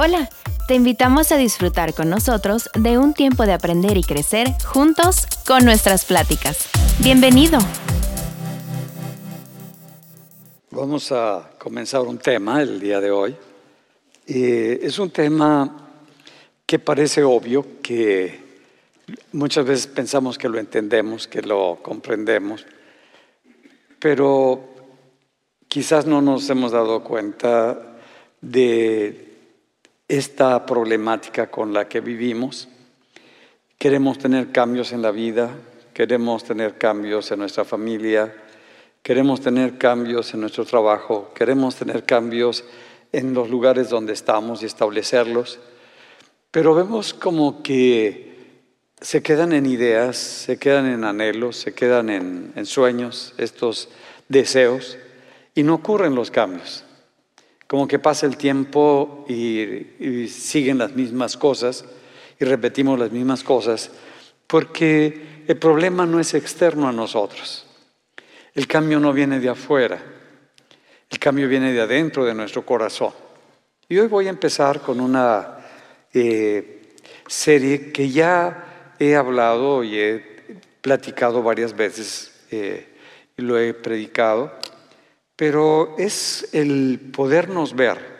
Hola, te invitamos a disfrutar con nosotros de un tiempo de aprender y crecer juntos con nuestras pláticas. Bienvenido. Vamos a comenzar un tema el día de hoy. Es un tema que parece obvio, que muchas veces pensamos que lo entendemos, que lo comprendemos, pero quizás no nos hemos dado cuenta de esta problemática con la que vivimos. Queremos tener cambios en la vida, queremos tener cambios en nuestra familia, queremos tener cambios en nuestro trabajo, queremos tener cambios en los lugares donde estamos y establecerlos, pero vemos como que se quedan en ideas, se quedan en anhelos, se quedan en, sueños, estos deseos, y no ocurren los cambios como que pasa el tiempo y, siguen las mismas cosas y repetimos las mismas cosas, porque el problema no es externo a nosotros. El cambio no viene de afuera, el cambio viene de adentro de nuestro corazón. Y hoy voy a empezar con una eh, serie que ya he hablado y he platicado varias veces eh, y lo he predicado pero es el podernos ver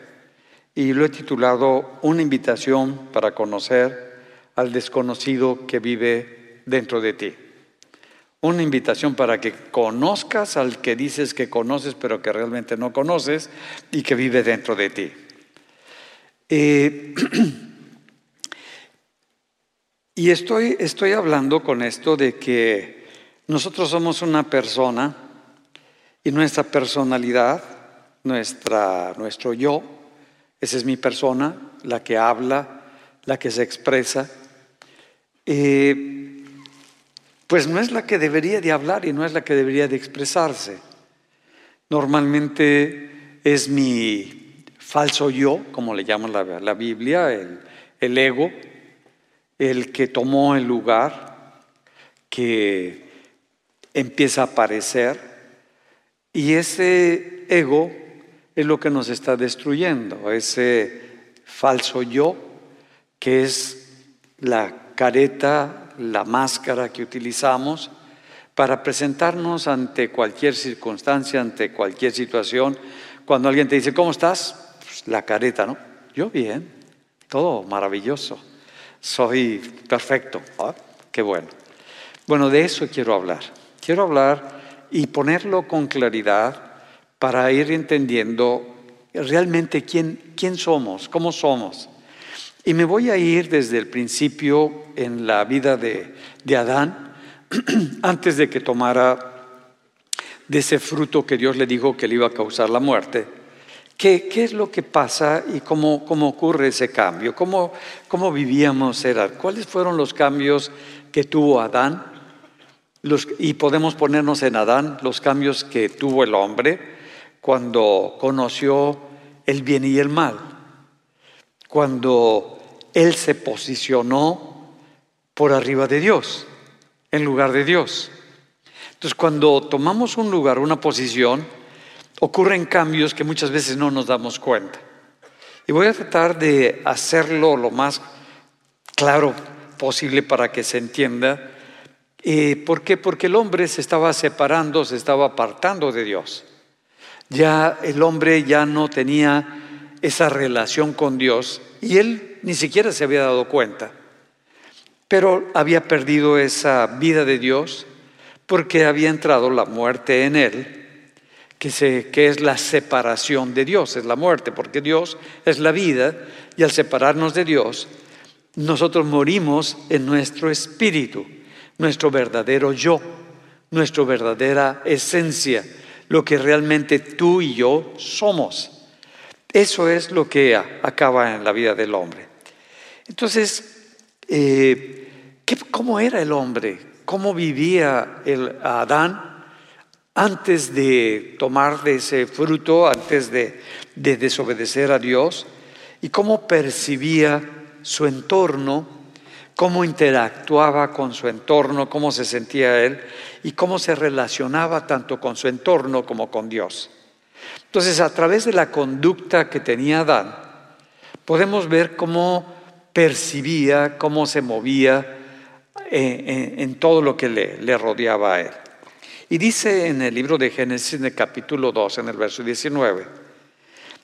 y lo he titulado Una invitación para conocer al desconocido que vive dentro de ti. Una invitación para que conozcas al que dices que conoces pero que realmente no conoces y que vive dentro de ti. Eh, y estoy, estoy hablando con esto de que nosotros somos una persona y nuestra personalidad, nuestra, nuestro yo, esa es mi persona, la que habla, la que se expresa, pues no es la que debería de hablar y no es la que debería de expresarse. Normalmente es mi falso yo, como le llama la, Biblia, el, el ego, el que tomó el lugar, que empieza a aparecer y ese ego es lo que nos está destruyendo, ese falso yo que es la careta, la máscara que utilizamos para presentarnos ante cualquier circunstancia, ante cualquier situación. Cuando alguien te dice, ¿cómo estás? Pues, la careta, ¿no? Yo bien, todo maravilloso, soy perfecto, ah, qué bueno. Bueno, de eso quiero hablar. Quiero hablar y ponerlo con claridad para ir entendiendo realmente quién, quién somos, cómo somos. Y me voy a ir desde el principio en la vida de, de Adán, antes de que tomara de ese fruto que Dios le dijo que le iba a causar la muerte. ¿Qué, qué es lo que pasa y cómo, cómo ocurre ese cambio? ¿Cómo, ¿Cómo vivíamos? Era? ¿Cuáles fueron los cambios que tuvo Adán y podemos ponernos en Adán los cambios que tuvo el hombre cuando conoció el bien y el mal, cuando él se posicionó por arriba de Dios, en lugar de Dios. Entonces, cuando tomamos un lugar, una posición, ocurren cambios que muchas veces no nos damos cuenta. Y voy a tratar de hacerlo lo más claro posible para que se entienda eh, ¿Por qué? Porque el hombre se estaba separando, se estaba apartando de Dios. Ya el hombre ya no tenía esa relación con Dios y él ni siquiera se había dado cuenta. Pero había perdido esa vida de Dios porque había entrado la muerte en él, que, se, que es la separación de Dios, es la muerte, porque Dios es la vida y al separarnos de Dios, nosotros morimos en nuestro espíritu nuestro verdadero yo, nuestra verdadera esencia, lo que realmente tú y yo somos. Eso es lo que acaba en la vida del hombre. Entonces, eh, ¿cómo era el hombre? ¿Cómo vivía el Adán antes de tomar de ese fruto, antes de, de desobedecer a Dios? ¿Y cómo percibía su entorno? Cómo interactuaba con su entorno, cómo se sentía él y cómo se relacionaba tanto con su entorno como con Dios. Entonces, a través de la conducta que tenía Adán, podemos ver cómo percibía, cómo se movía en, todo lo que le, le, rodeaba a él. Y dice en el libro de Génesis, en el capítulo 2, en el verso 19,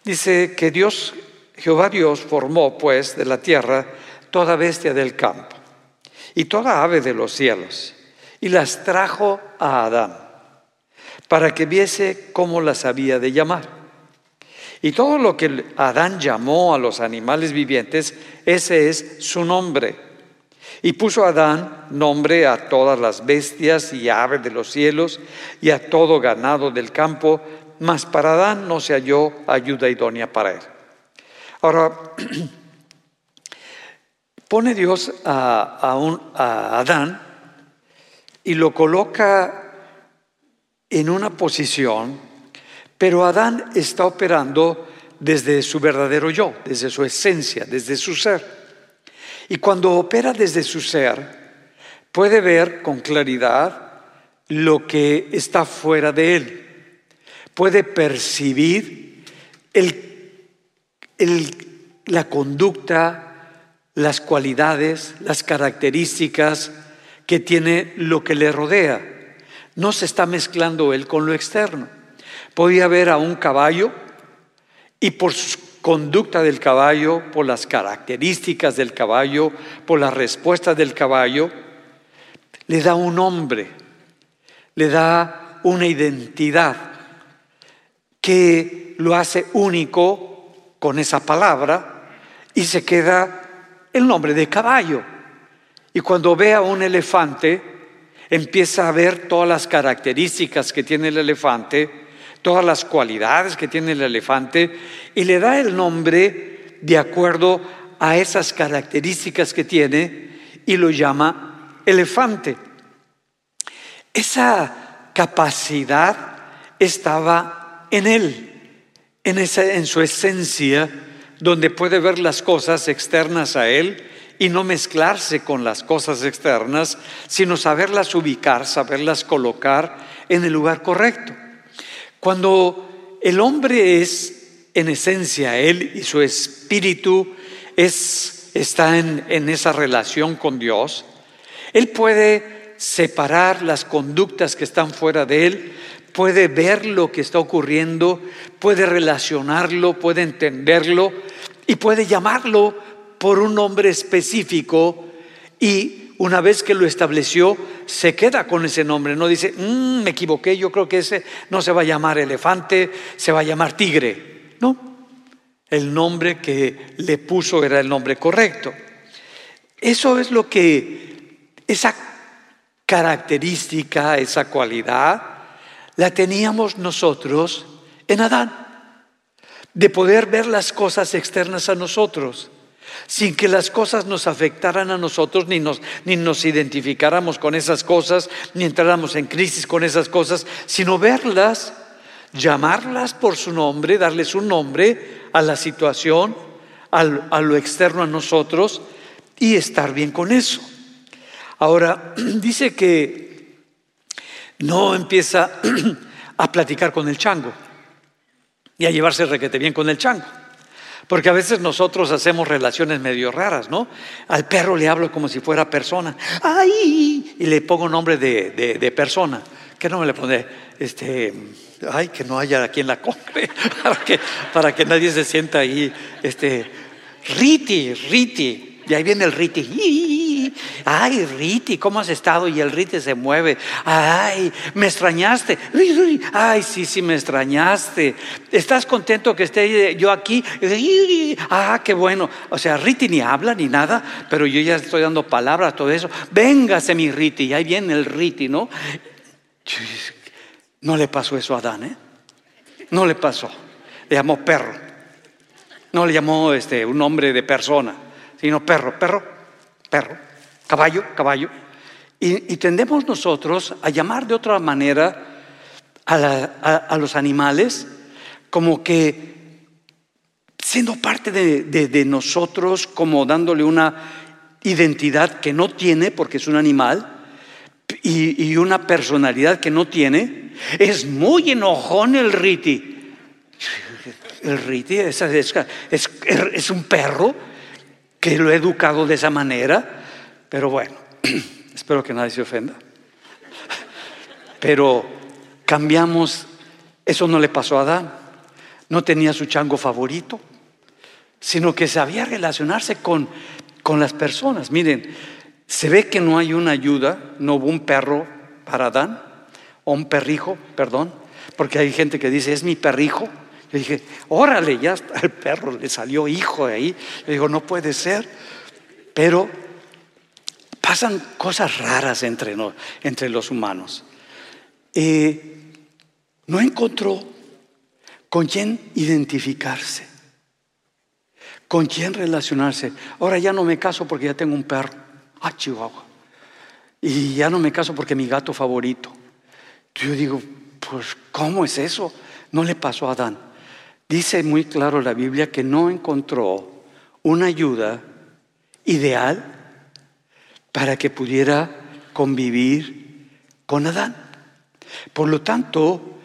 dice que Dios, Jehová Dios, formó pues de la tierra toda bestia del campo y toda ave de los cielos, y las trajo a Adán, para que viese cómo las había de llamar. Y todo lo que Adán llamó a los animales vivientes, ese es su nombre. Y puso Adán nombre a todas las bestias y aves de los cielos y a todo ganado del campo, mas para Adán no se halló ayuda idónea para él. Ahora, pone Dios a, a Adán y lo coloca en una posición, pero Adán está operando desde su verdadero yo, desde su esencia, desde su ser. Y cuando opera desde su ser, puede ver con claridad lo que está fuera de él. Puede percibir la conducta, las cualidades, las características que tiene lo que le rodea. No se está mezclando él con lo externo. Podía ver a un caballo y por sus conducta del caballo, por las características del caballo, por las respuestas del caballo, le da un nombre, le da una identidad que lo hace único con esa palabra y se queda el nombre de caballo. Y cuando ve a un elefante, empieza a ver todas las características que tiene el elefante, todas las cualidades que tiene el elefante y le da el nombre de acuerdo a esas características que tiene y lo llama elefante. Esa capacidad estaba en él, en, en su esencia, donde puede ver las cosas externas a él y no mezclarse con las cosas externas, sino saberlas ubicar, saberlas colocar en el lugar correcto. Cuando el hombre es en esencia él y su espíritu es, está en, en esa relación con Dios, él puede separar las conductas que están fuera de él, puede ver lo que está ocurriendo, puede relacionarlo, puede entenderlo y puede llamarlo por un nombre específico y una vez que lo estableció, se queda con ese nombre. No dice, mm, me equivoqué, yo creo que ese no se va a llamar elefante, se va a llamar tigre. No, el nombre que le puso era el nombre correcto. Eso es lo que, esa característica, esa cualidad, la teníamos nosotros en Adán, de poder ver las cosas externas a nosotros sin que las cosas nos afectaran a nosotros, ni nos, ni nos identificáramos con esas cosas, ni entráramos en crisis con esas cosas, sino verlas, llamarlas por su nombre, darles un nombre a la situación, a lo externo a nosotros y estar bien con eso. Ahora, dice que no empieza a platicar con el chango y a llevarse requete bien con el chango. Porque a veces nosotros hacemos relaciones medio raras, ¿no? Al perro le hablo como si fuera persona. ¡Ay! Y le pongo nombre de, de, persona. ¿Qué nombre le pone? Este, ay, que no haya aquí en la congre, para que, para que nadie se sienta ahí. Este, Riti, Riti. Y ahí viene el Riti. Ay, Riti, ¿cómo has estado? Y el Riti se mueve. Ay, me extrañaste. Ay, sí, sí, me extrañaste. ¿Estás contento que esté yo aquí? Ah, qué bueno. O sea, Riti ni habla ni nada, pero yo ya estoy dando palabras, todo eso. Véngase mi Riti. Y ahí viene el Riti, ¿no? No le pasó eso a Adán, ¿eh? No le pasó. Le llamó perro. No le llamó este, un nombre de persona sino perro, perro, perro, caballo, caballo. Y, tendemos nosotros a llamar de otra manera a, los animales como que siendo parte de, nosotros, como dándole una identidad que no tiene porque es un animal y, una personalidad que no tiene. Es muy enojón el Riti. el Riti es, es, un perro que lo he educado de esa manera, pero bueno, espero que nadie se ofenda. Pero cambiamos, eso no le pasó a Adán, no tenía su chango favorito, sino que sabía relacionarse con, con las personas. Miren, se ve que no hay una ayuda, no hubo un perro para Adán, o un perrijo, perdón, porque hay gente que dice, es mi perrijo. Yo dije, órale, ya el perro le salió hijo de ahí. Yo digo, no puede ser. Pero pasan cosas raras entre, los humanos. Eh, no encontró con quién identificarse, con quién relacionarse. Ahora ya no me caso porque ya tengo un perro. Ah, Chihuahua. Y ya no me caso porque mi gato favorito. Yo digo, pues, ¿cómo es eso? No le pasó a Adán. Dice muy claro la Biblia que no encontró una ayuda ideal para que pudiera convivir con Adán. Por lo tanto,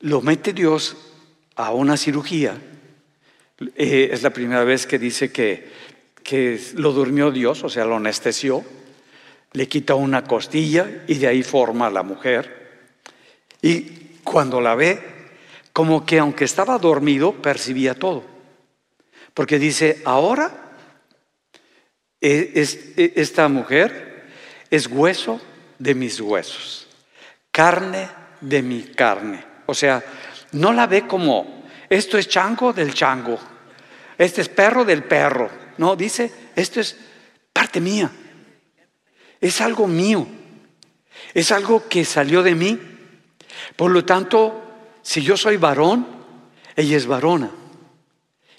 lo mete Dios a una cirugía. Eh, es la primera vez que dice que, que lo durmió Dios, o sea, lo anestesió, le quita una costilla y de ahí forma a la mujer. Y cuando la ve, como que aunque estaba dormido, percibía todo. Porque dice, ahora esta mujer es hueso de mis huesos, carne de mi carne. O sea, no la ve como, esto es chango del chango, este es perro del perro. No, dice, esto es parte mía, es algo mío, es algo que salió de mí por lo tanto, si yo soy varón, ella es varona.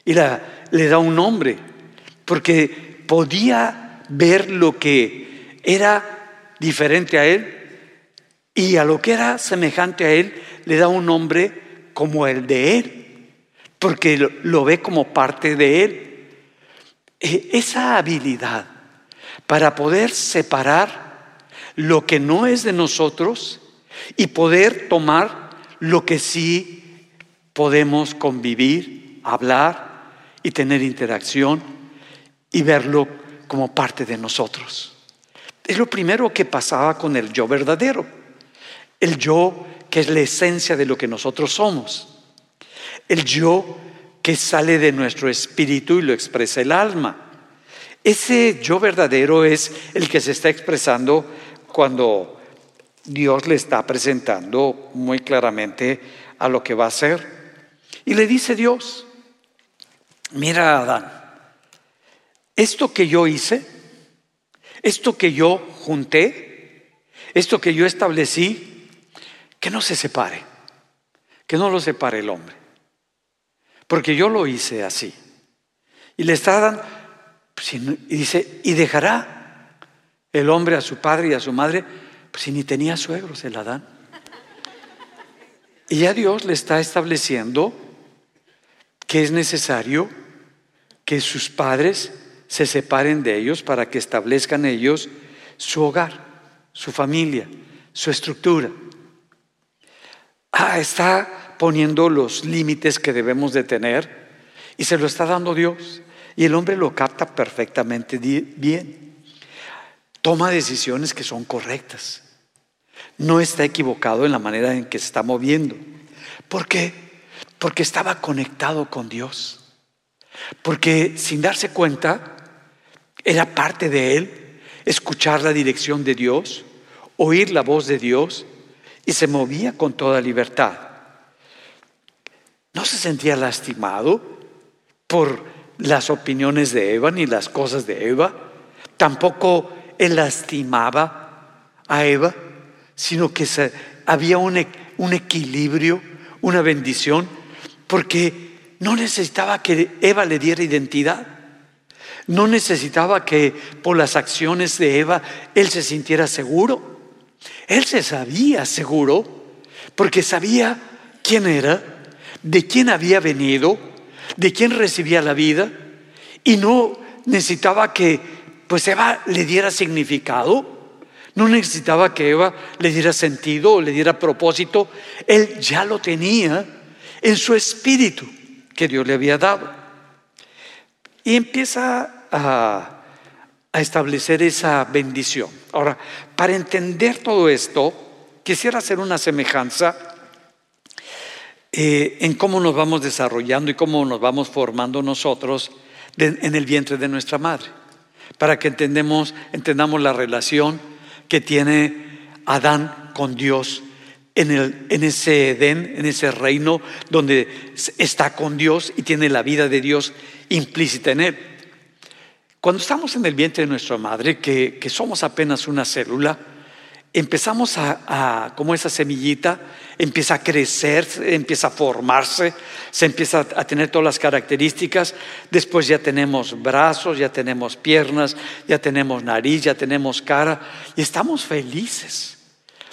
Y le da un nombre, porque podía ver lo que era diferente a él y a lo que era semejante a él le da un nombre como el de él, porque lo, ve como parte de él. E, esa habilidad para poder separar lo que no es de nosotros y poder tomar lo que sí podemos convivir, hablar y tener interacción y verlo como parte de nosotros. Es lo primero que pasaba con el yo verdadero, el yo que es la esencia de lo que nosotros somos, el yo que sale de nuestro espíritu y lo expresa el alma. Ese yo verdadero es el que se está expresando cuando Dios le está presentando muy claramente a lo que va a hacer. Y le dice Dios, mira Adán, esto que yo hice, esto que yo junté, esto que yo establecí, que no se separe, que no lo separe el hombre, porque yo lo hice así. Y le está dando, y dice, y dejará el hombre a su padre y a su madre, si ni tenía suegros el Adán. Y ya Dios le está estableciendo que es necesario que sus padres se separen de ellos para que establezcan ellos su hogar, su familia, su estructura. Ah, está poniendo los límites que debemos de tener y se lo está dando Dios. Y el hombre lo capta perfectamente bien. Toma decisiones que son correctas no está equivocado en la manera en que se está moviendo. ¿Por qué? Porque estaba conectado con Dios. Porque sin darse cuenta, era parte de él escuchar la dirección de Dios, oír la voz de Dios y se movía con toda libertad. No se sentía lastimado por las opiniones de Eva ni las cosas de Eva. Tampoco él lastimaba a Eva sino que había un, un equilibrio, una bendición, porque no necesitaba que Eva le diera identidad. No necesitaba que por las acciones de Eva él se sintiera seguro. Él se sabía seguro porque sabía quién era, de quién había venido, de quién recibía la vida y no necesitaba que pues Eva le diera significado no necesitaba que Eva le diera sentido o le diera propósito. Él ya lo tenía en su espíritu. que Dios le había dado. Y empieza a, establecer esa bendición. Ahora, para entender todo esto, quisiera hacer una semejanza eh, en cómo nos vamos desarrollando y cómo nos vamos formando nosotros en el vientre de nuestra madre, para que entendemos, entendamos la relación que tiene Adán con Dios en, el, en ese Edén, en ese reino donde está con Dios y tiene la vida de Dios implícita en él. Cuando estamos en el vientre de nuestra madre, que, somos apenas una célula, empezamos a, como esa semillita, empieza a crecer, empieza a formarse, se empieza a tener todas las características. Después ya tenemos brazos, ya tenemos piernas, ya tenemos nariz, ya tenemos cara y estamos felices.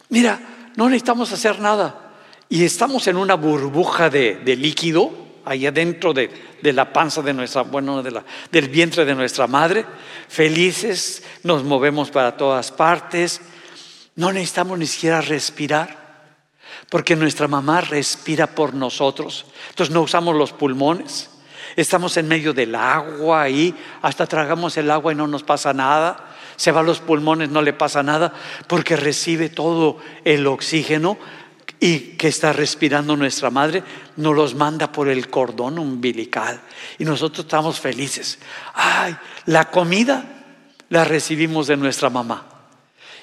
Mira, no necesitamos hacer nada. Y estamos en una burbuja de, líquido ahí adentro de, la panza de nuestra, bueno, del vientre de nuestra madre, felices, nos movemos para todas partes, no necesitamos ni siquiera respirar, porque nuestra mamá respira por nosotros, entonces no usamos los pulmones, estamos en medio del agua ahí, hasta tragamos el agua y no nos pasa nada, se va los pulmones, no le pasa nada, porque recibe todo el oxígeno y que está respirando nuestra madre, nos los manda por el cordón umbilical. Y nosotros estamos felices. Ay, la comida la recibimos de nuestra mamá.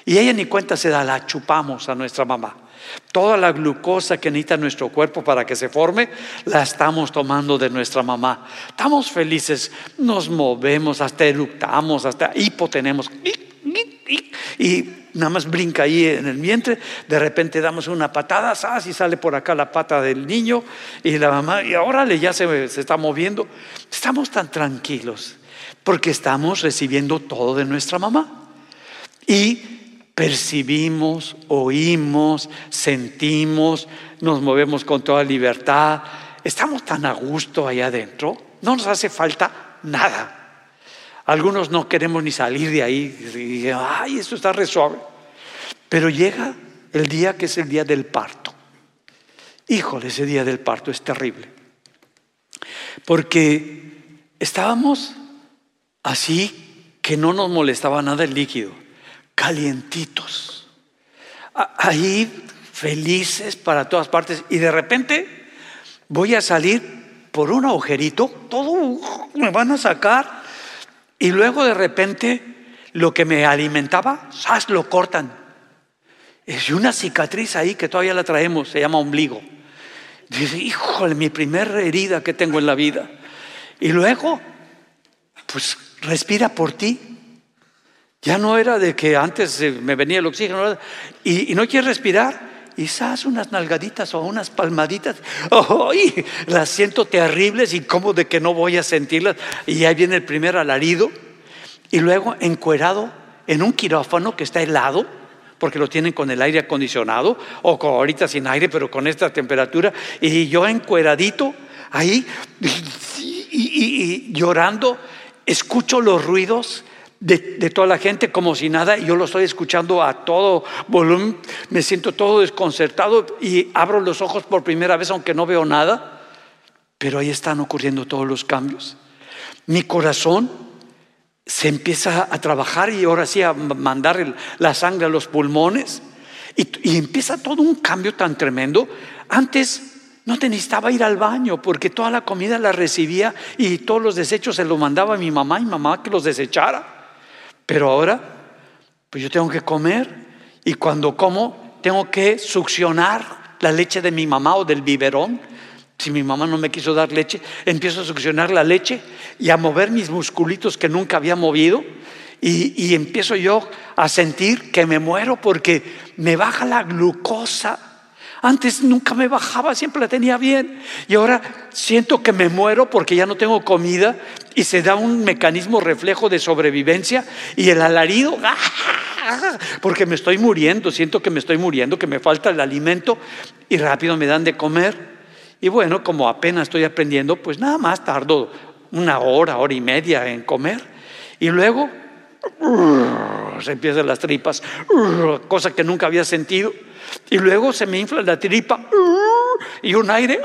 Y ella ni cuenta se da, la chupamos a nuestra mamá. Toda la glucosa que necesita nuestro cuerpo para que se forme, la estamos tomando de nuestra mamá. Estamos felices, nos movemos, hasta eructamos, hasta hipotenemos. Y nada más brinca ahí en el vientre, de repente damos una patada, y sale por acá la pata del niño y la mamá, y órale, ya se, se está moviendo. Estamos tan tranquilos porque estamos recibiendo todo de nuestra mamá. Y percibimos, oímos, sentimos, nos movemos con toda libertad, estamos tan a gusto ahí adentro, no nos hace falta nada. Algunos no queremos ni salir de ahí, y, ay, esto está re suave. Pero llega el día que es el día del parto. Híjole, ese día del parto es terrible. Porque estábamos así que no nos molestaba nada el líquido calientitos, ahí felices para todas partes y de repente voy a salir por un agujerito, todo me van a sacar y luego de repente lo que me alimentaba, ¡zas! lo cortan. Es una cicatriz ahí que todavía la traemos, se llama ombligo. Dice, híjole, mi primera herida que tengo en la vida. Y luego, pues respira por ti. Ya no era de que antes me venía el oxígeno y, no quiere respirar. Quizás unas nalgaditas o unas palmaditas. ¡Ay! Las siento terribles y como de que no voy a sentirlas. Y ahí viene el primer alarido. Y luego encuerado en un quirófano que está helado, porque lo tienen con el aire acondicionado, o con, ahorita sin aire, pero con esta temperatura. Y yo encueradito ahí y llorando, escucho los ruidos de, toda la gente como si nada, y yo lo estoy escuchando a todo volumen, me siento todo desconcertado y abro los ojos por primera vez aunque no veo nada, pero ahí están ocurriendo todos los cambios. Mi corazón se empieza a trabajar y ahora sí a mandar la sangre a los pulmones y, y empieza todo un cambio tan tremendo. Antes no te necesitaba ir al baño porque toda la comida la recibía y todos los desechos se los mandaba a mi mamá y mamá que los desechara. Pero ahora, pues yo tengo que comer y cuando como tengo que succionar la leche de mi mamá o del biberón. Si mi mamá no me quiso dar leche, empiezo a succionar la leche y a mover mis musculitos que nunca había movido. Y, y empiezo yo a sentir que me muero porque me baja la glucosa antes nunca me bajaba, siempre la tenía bien. Y ahora siento que me muero porque ya no tengo comida y se da un mecanismo reflejo de sobrevivencia y el alarido, porque me estoy muriendo, siento que me estoy muriendo, que me falta el alimento y rápido me dan de comer. Y bueno, como apenas estoy aprendiendo, pues nada más tardo una hora, hora y media en comer. Y luego se empiezan las tripas, cosa que nunca había sentido. Y luego se me infla la tripa y un aire.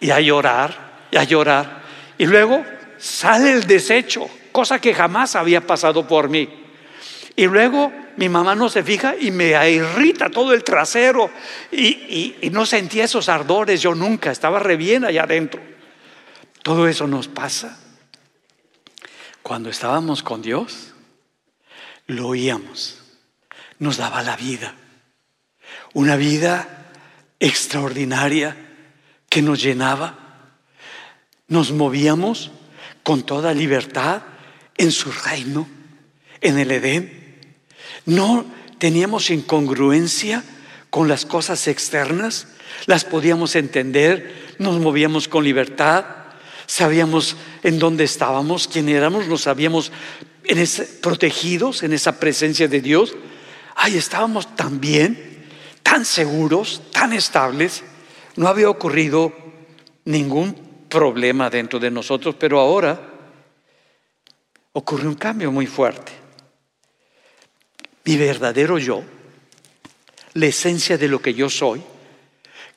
y a llorar y a llorar. Y luego sale el desecho, cosa que jamás había pasado por mí. Y luego mi mamá no se fija y me irrita todo el trasero y, no sentía esos ardores, yo nunca, estaba re bien allá adentro. Todo eso nos pasa. Cuando estábamos con Dios, lo oíamos, nos daba la vida, una vida extraordinaria que nos llenaba, nos movíamos con toda libertad en su reino, en el Edén. No teníamos incongruencia con las cosas externas, las podíamos entender, nos movíamos con libertad, sabíamos en dónde estábamos, quién éramos, nos sabíamos en protegidos en esa presencia de Dios. Ahí estábamos tan bien, tan seguros, tan estables. No había ocurrido ningún problema dentro de nosotros, pero ahora ocurre un cambio muy fuerte. Mi verdadero yo, la esencia de lo que yo soy,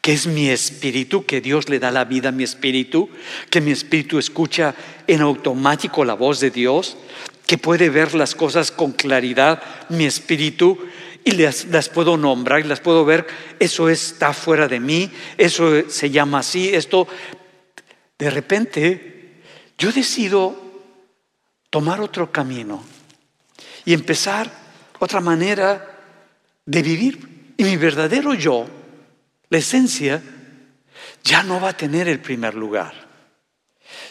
que es mi espíritu, que Dios le da la vida a mi espíritu, que mi espíritu escucha en automático la voz de Dios, que puede ver las cosas con claridad, mi espíritu, y las, las, puedo nombrar y las puedo ver, eso está fuera de mí, eso se llama así, esto de repente yo decido tomar otro camino y empezar otra manera de vivir. Y mi verdadero yo, la esencia, ya no va a tener el primer lugar.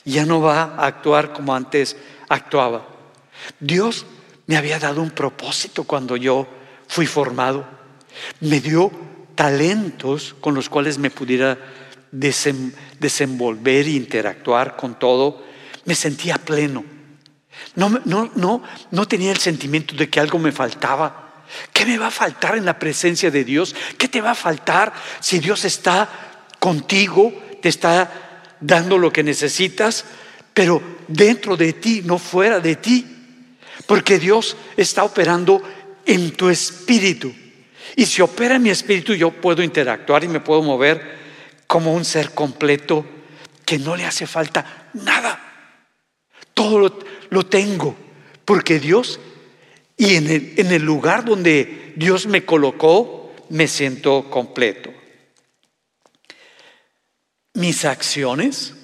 Ya no va a actuar como antes actuaba. Dios me había dado un propósito cuando yo fui formado. Me dio talentos con los cuales me pudiera desenvolver e interactuar con todo, me sentía pleno. No, no, no, no tenía el sentimiento de que algo me faltaba. ¿Qué me va a faltar en la presencia de Dios? ¿Qué te va a faltar si Dios está contigo, te está dando lo que necesitas, pero dentro de ti, no fuera de ti? Porque Dios está operando en tu espíritu. Y si opera en mi espíritu, yo puedo interactuar y me puedo mover como un ser completo que no le hace falta nada. Todo lo, tengo, porque Dios, y en el, lugar donde Dios me colocó, me siento completo. Mis acciones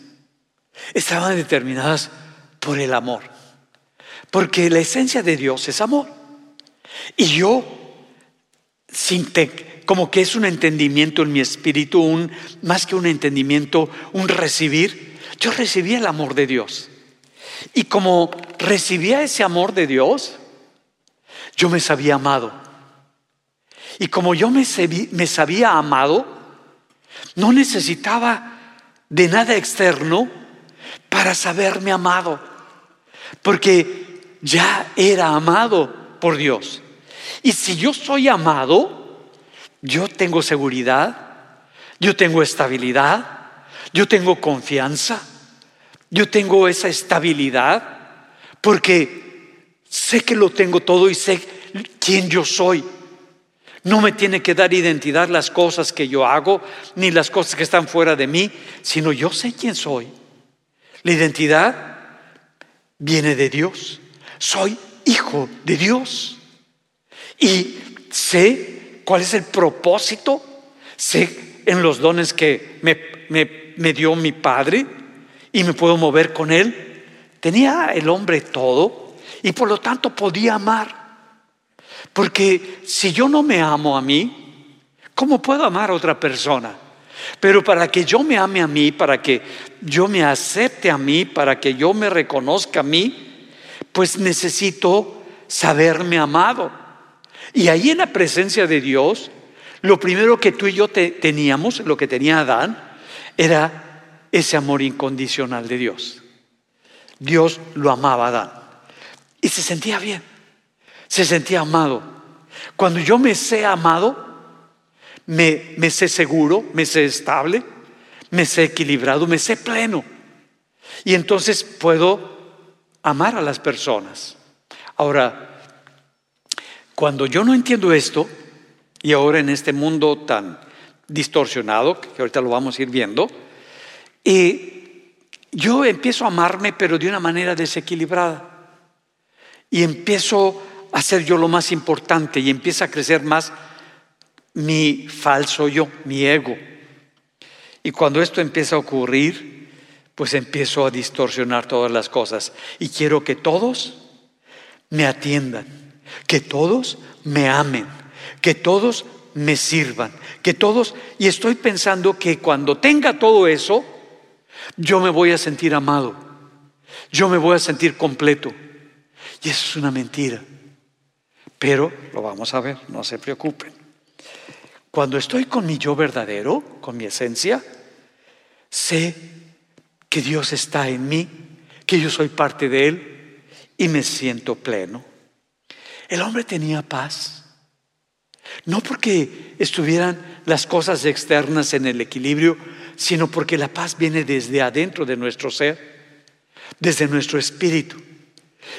estaban determinadas por el amor, porque la esencia de Dios es amor. Y yo, sin, como que es un entendimiento en mi espíritu, un, más que un entendimiento, un recibir. Yo recibí el amor de Dios. Y como recibía ese amor de Dios, yo me sabía amado. Y como yo me, me sabía amado, no necesitaba de nada externo para saberme amado, porque ya era amado por Dios. Y si yo soy amado, yo tengo seguridad, yo tengo estabilidad, yo tengo confianza, yo tengo esa estabilidad, porque sé que lo tengo todo y sé quién yo soy. No me tiene que dar identidad las cosas que yo hago, ni las cosas que están fuera de mí, sino yo sé quién soy. La identidad viene de Dios. Soy hijo de Dios. Y sé cuál es el propósito. Sé en los dones que me, dio mi padre y me puedo mover con él. Tenía el hombre todo y por lo tanto podía amar. Porque si yo no me amo a mí, ¿cómo puedo amar a otra persona? Pero para que yo me ame a mí, para que yo me acepte a mí, para que yo me reconozca a mí, pues necesito saberme amado. Y ahí en la presencia de Dios, lo primero que tú y yo teníamos, lo que tenía Adán, era ese amor incondicional de Dios. Dios lo amaba a Adán. Y se sentía bien, se sentía amado. Cuando yo me sé amado, me, me sé seguro, me sé estable, me sé equilibrado, me sé pleno. Y entonces puedo amar a las personas. Ahora, cuando yo no entiendo esto, y ahora en este mundo tan distorsionado, que ahorita lo vamos a ir viendo, Y yo empiezo a amarme, pero de una manera desequilibrada. Y empiezo a ser yo lo más importante y empieza a crecer más mi falso yo, mi ego. Y cuando esto empieza a ocurrir, pues empiezo a distorsionar todas las cosas. Y quiero que todos me atiendan, que todos me amen, que todos me sirvan, que todos, y estoy pensando que cuando tenga todo eso, yo me voy a sentir amado, yo me voy a sentir completo. Y eso es una mentira. Pero lo vamos a ver, no se preocupen. Cuando estoy con mi yo verdadero, con mi esencia, sé que Dios está en mí, que yo soy parte de Él y me siento pleno. El hombre tenía paz. No porque estuvieran las cosas externas en el equilibrio, sino porque la paz viene desde adentro de nuestro ser, desde nuestro espíritu.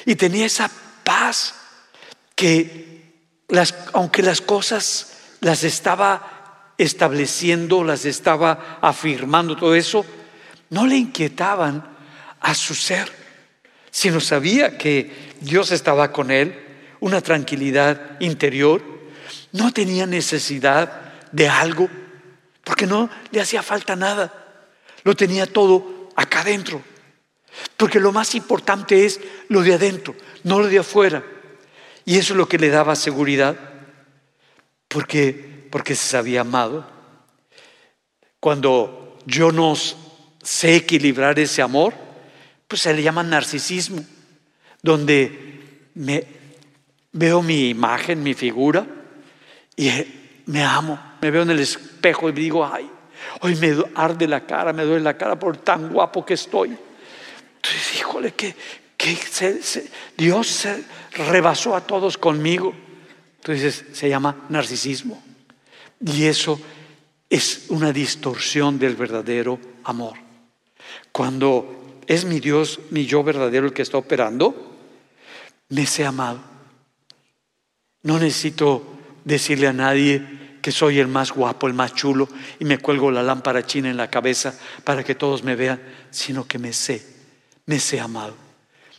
Y tenía esa paz que, aunque las cosas las estaba estableciendo, las estaba afirmando, todo eso, no le inquietaban a su ser, sino sabía que Dios estaba con él, una tranquilidad interior, no tenía necesidad de algo, porque no le hacía falta nada, lo tenía todo acá adentro, porque lo más importante es lo de adentro, no lo de afuera, y eso es lo que le daba seguridad, porque, porque se sabía amado. Cuando yo no sé equilibrar ese amor, pues se le llama narcisismo, donde me veo mi imagen, mi figura, y me amo, me veo en el espejo y digo, ay, hoy me arde la cara, me duele la cara por tan guapo que estoy. Entonces, híjole, que, Dios se rebasó a todos conmigo. Entonces se llama narcisismo. Y eso es una distorsión del verdadero amor. Cuando es mi Dios, mi yo verdadero el que está operando, me sé amado. No necesito decirle a nadie que soy el más guapo, el más chulo y me cuelgo la lámpara china en la cabeza para que todos me vean, sino que me sé, me sé amado,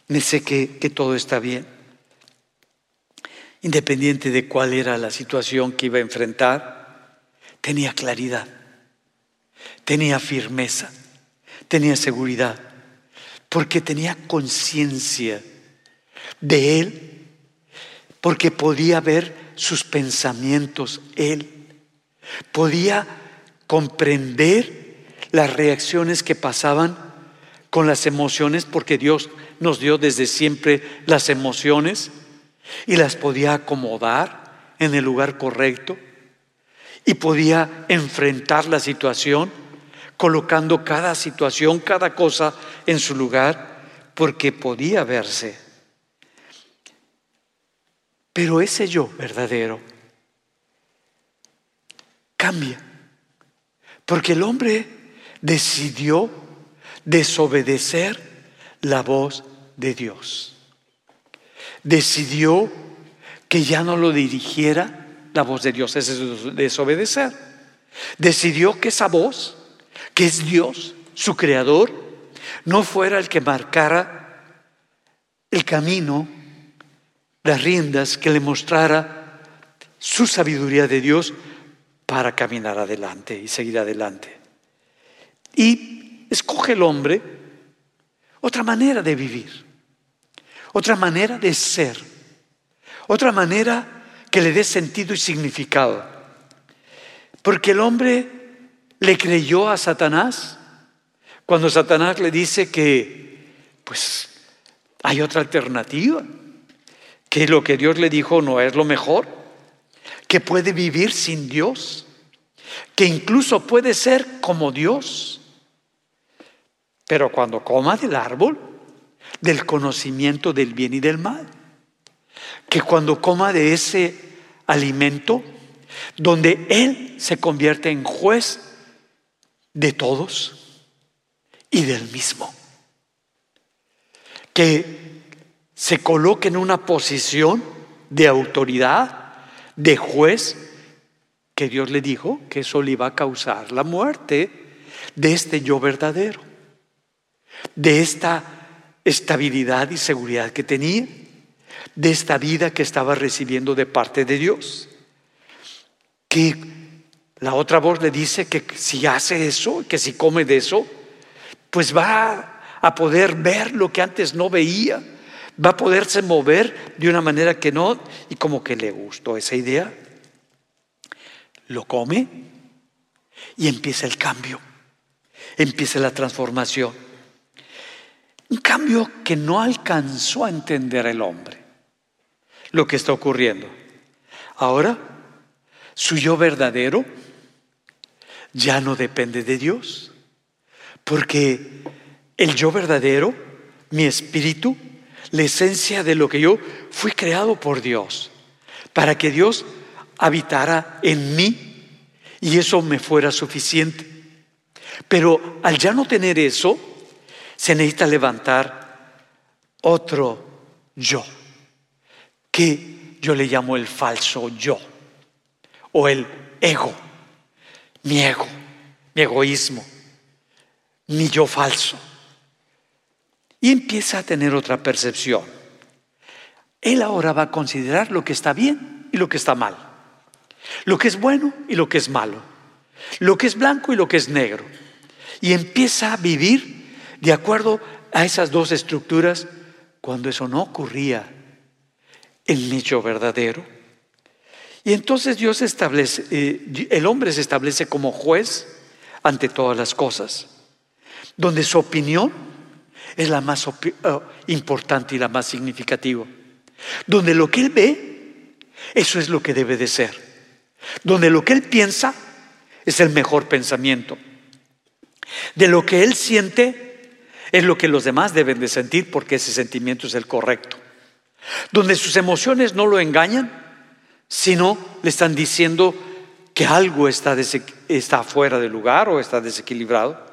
me sé que, que todo está bien. Independiente de cuál era la situación que iba a enfrentar, tenía claridad, tenía firmeza, tenía seguridad, porque tenía conciencia de Él, porque podía ver sus pensamientos Él, podía comprender las reacciones que pasaban con las emociones, porque Dios nos dio desde siempre las emociones y las podía acomodar en el lugar correcto y podía enfrentar la situación colocando cada situación, cada cosa en su lugar, porque podía verse. Pero ese yo verdadero cambia, porque el hombre decidió desobedecer la voz de Dios. Decidió que ya no lo dirigiera la voz de Dios, es desobedecer. Decidió que esa voz que es Dios, su creador, no fuera el que marcara el camino, las riendas, que le mostrara su sabiduría de Dios para caminar adelante y seguir adelante. Y escoge el hombre otra manera de vivir, otra manera de ser, otra manera que le dé sentido y significado. Porque el hombre le creyó a Satanás cuando Satanás le dice que, pues, hay otra alternativa, que lo que Dios le dijo no es lo mejor, que puede vivir sin Dios, que incluso puede ser como Dios. Pero cuando coma del árbol, del conocimiento del bien y del mal, que cuando coma de ese alimento, donde Él se convierte en juez de todos y del mismo. Que se coloque en una posición de autoridad, de juez, que Dios le dijo que eso le iba a causar la muerte, de este yo verdadero, de esta estabilidad y seguridad que tenía, de esta vida que estaba recibiendo de parte de Dios. Que la otra voz le dice que si hace eso, que si come de eso, pues va a poder ver lo que antes no veía, va a poderse mover de una manera que no, y como que le gustó esa idea. Lo come y empieza el cambio, empieza la transformación. Un cambio que no alcanzó a entender el hombre, lo que está ocurriendo. Ahora, su yo verdadero ya no depende de Dios, porque el yo verdadero, mi espíritu, la esencia de lo que yo fui creado por Dios, para que Dios habitara en mí y eso me fuera suficiente. Pero al ya no tener eso, se necesita levantar otro yo, que yo le llamo el falso yo, o el ego, mi ego, mi egoísmo, mi yo falso y empieza a tener otra percepción. Él ahora va a considerar lo que está bien y lo que está mal, lo que es bueno y lo que es malo, lo que es blanco y lo que es negro. Y empieza a vivir de acuerdo a esas dos estructuras cuando eso no ocurría en mi yo verdadero. Y entonces Dios establece, eh, el hombre se establece como juez ante todas las cosas, donde su opinión es la más eh, importante y la más significativa. Donde lo que él ve, eso es lo que debe de ser. Donde lo que él piensa es el mejor pensamiento. De lo que él siente es lo que los demás deben de sentir porque ese sentimiento es el correcto. Donde sus emociones no lo engañan, sino le están diciendo que algo está, está fuera de lugar o está desequilibrado.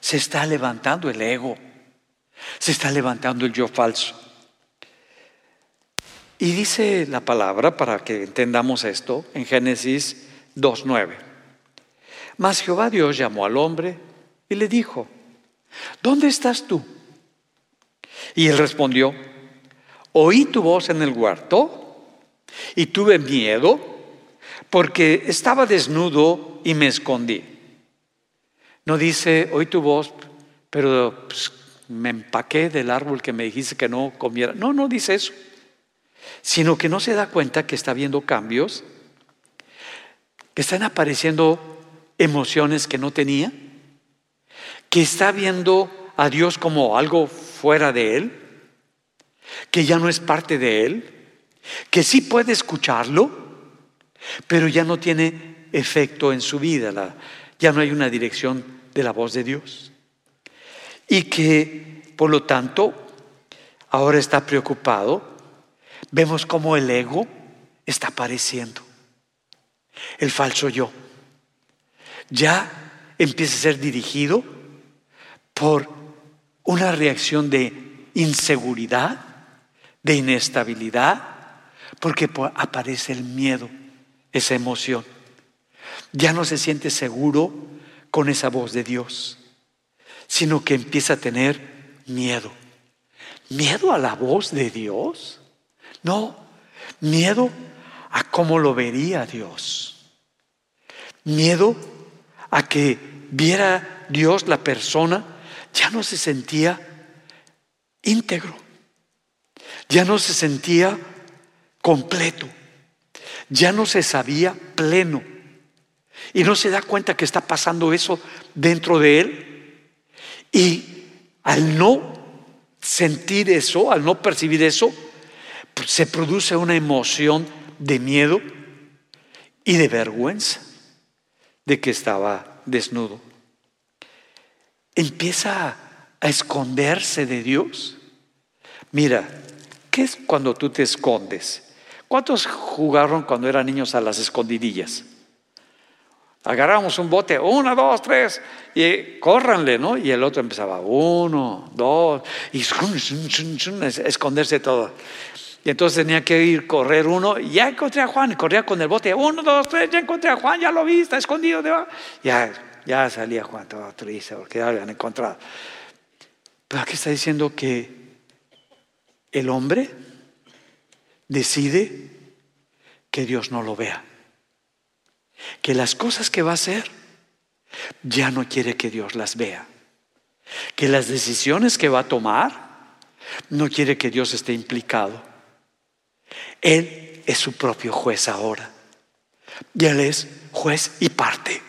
Se está levantando el ego. Se está levantando el yo falso. Y dice la palabra, para que entendamos esto, en Génesis 2.9. Mas Jehová Dios llamó al hombre y le dijo, ¿dónde estás tú? Y él respondió, oí tu voz en el huerto y tuve miedo porque estaba desnudo y me escondí. No dice, oí tu voz, pero pues, me empaqué del árbol que me dijiste que no comiera. No, no dice eso. Sino que no se da cuenta que está viendo cambios, que están apareciendo emociones que no tenía, que está viendo a Dios como algo fuera de él, que ya no es parte de él, que sí puede escucharlo, pero ya no tiene efecto en su vida, ya no hay una dirección de la voz de Dios y que por lo tanto ahora está preocupado. Vemos cómo el ego está apareciendo, el falso yo. Ya empieza a ser dirigido por una reacción de inseguridad, de inestabilidad, porque aparece el miedo, esa emoción. Ya no se siente seguro con esa voz de Dios sino que empieza a tener miedo. ¿Miedo a la voz de Dios? No, miedo a cómo lo vería Dios. Miedo a que viera Dios la persona, ya no se sentía íntegro, ya no se sentía completo, ya no se sabía pleno. Y no se da cuenta que está pasando eso dentro de él y al no sentir eso, al no percibir eso, pues, se produce una emoción de miedo y de vergüenza de que estaba desnudo. Empieza a esconderse de Dios. Mira, ¿qué es cuando tú te escondes? ¿Cuántos jugaron cuando eran niños a las escondidillas? Agarramos un bote, uno, dos, tres, y córranle, ¿no? Y el otro empezaba, uno, dos, y esconderse todo. Y entonces tenía que ir correr uno, y ya encontré a Juan, y corría con el bote, uno, dos, tres, ya encontré a Juan, ya lo vi, está escondido. Ya ya salía Juan todo triste porque ya habían encontrado. Pero aquí está diciendo que el hombre decide que Dios no lo vea. Que las cosas que va a hacer ya no quiere que Dios las vea. Que las decisiones que va a tomar no quiere que Dios esté implicado. Él es su propio juez ahora. Y Él es juez y parte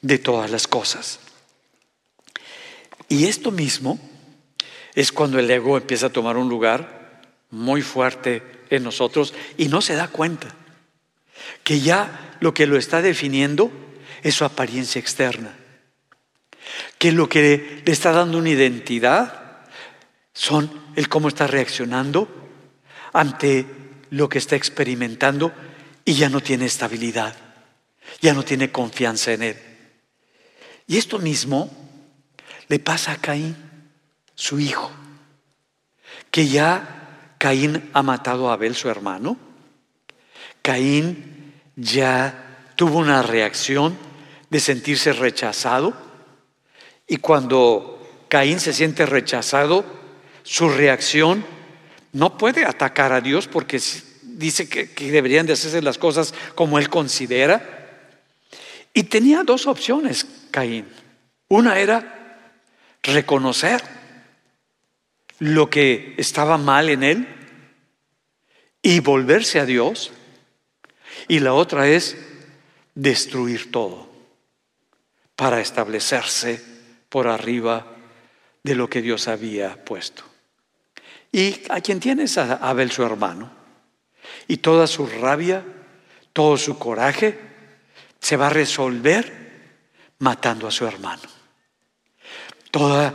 de todas las cosas. Y esto mismo es cuando el ego empieza a tomar un lugar muy fuerte en nosotros y no se da cuenta que ya lo que lo está definiendo es su apariencia externa, que lo que le está dando una identidad son el cómo está reaccionando ante lo que está experimentando y ya no tiene estabilidad, ya no tiene confianza en él. Y esto mismo le pasa a Caín, su hijo, que ya Caín ha matado a Abel, su hermano. Caín ya tuvo una reacción de sentirse rechazado y cuando Caín se siente rechazado, su reacción no puede atacar a Dios porque dice que, deberían de hacerse las cosas como él considera. Y tenía dos opciones, Caín. Una era reconocer lo que estaba mal en él y volverse a Dios. Y la otra es destruir todo para establecerse por arriba de lo que Dios había puesto. Y a quien tienes a Abel su hermano. Y toda su rabia, todo su coraje se va a resolver matando a su hermano. Toda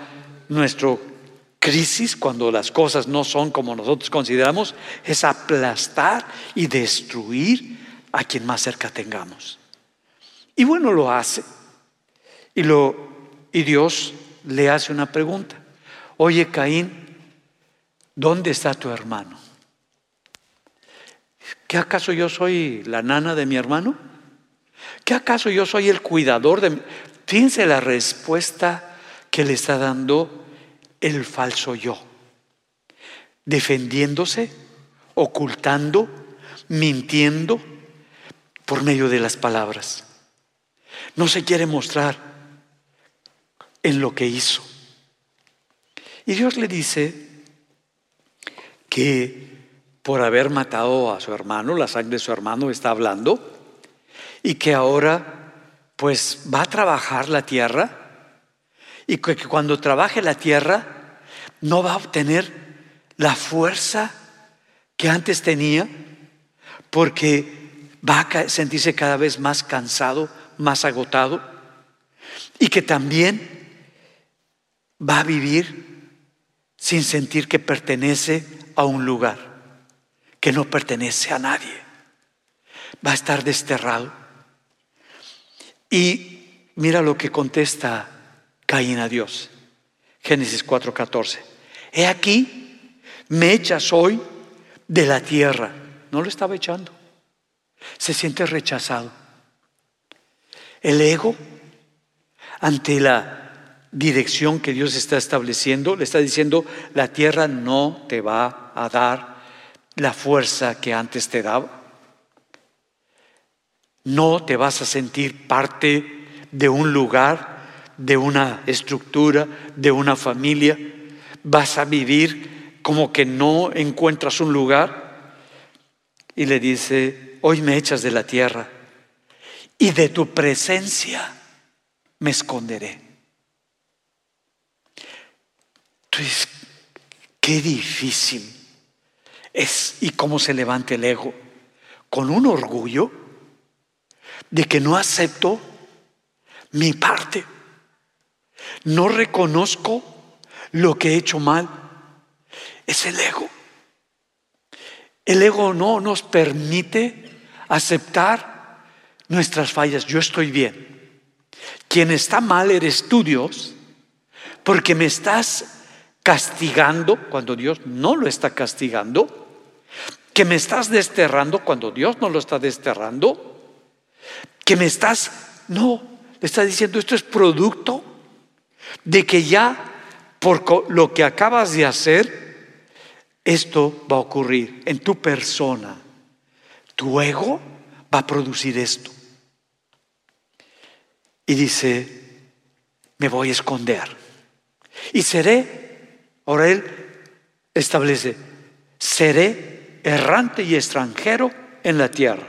nuestra crisis, cuando las cosas no son como nosotros consideramos, es aplastar y destruir a quien más cerca tengamos. Y bueno, lo hace. Y, lo, y Dios le hace una pregunta. Oye, Caín, ¿dónde está tu hermano? ¿Qué acaso yo soy la nana de mi hermano? ¿Qué acaso yo soy el cuidador de mi... Fíjense la respuesta que le está dando el falso yo. Defendiéndose, ocultando, mintiendo por medio de las palabras. No se quiere mostrar en lo que hizo. Y Dios le dice que por haber matado a su hermano, la sangre de su hermano está hablando, y que ahora pues va a trabajar la tierra y que cuando trabaje la tierra no va a obtener la fuerza que antes tenía porque va a sentirse cada vez más cansado, más agotado y que también va a vivir sin sentir que pertenece a un lugar, que no pertenece a nadie. Va a estar desterrado. Y mira lo que contesta Caín a Dios. Génesis 4:14. He aquí, me echas hoy de la tierra. No lo estaba echando. Se siente rechazado. El ego, ante la dirección que Dios está estableciendo, le está diciendo, la tierra no te va a dar la fuerza que antes te daba no te vas a sentir parte de un lugar, de una estructura, de una familia. Vas a vivir como que no encuentras un lugar. Y le dice, hoy me echas de la tierra y de tu presencia me esconderé. Entonces, qué difícil es y cómo se levanta el ego con un orgullo de que no acepto mi parte. No reconozco lo que he hecho mal. Es el ego. El ego no nos permite aceptar nuestras fallas. Yo estoy bien. Quien está mal eres tú, Dios, porque me estás castigando cuando Dios no lo está castigando, que me estás desterrando cuando Dios no lo está desterrando, que me estás, no, le está diciendo, esto es producto de que ya por lo que acabas de hacer, esto va a ocurrir en tu persona. Tu ego va a producir esto. Y dice, me voy a esconder. Y seré, ahora él establece, seré errante y extranjero en la tierra.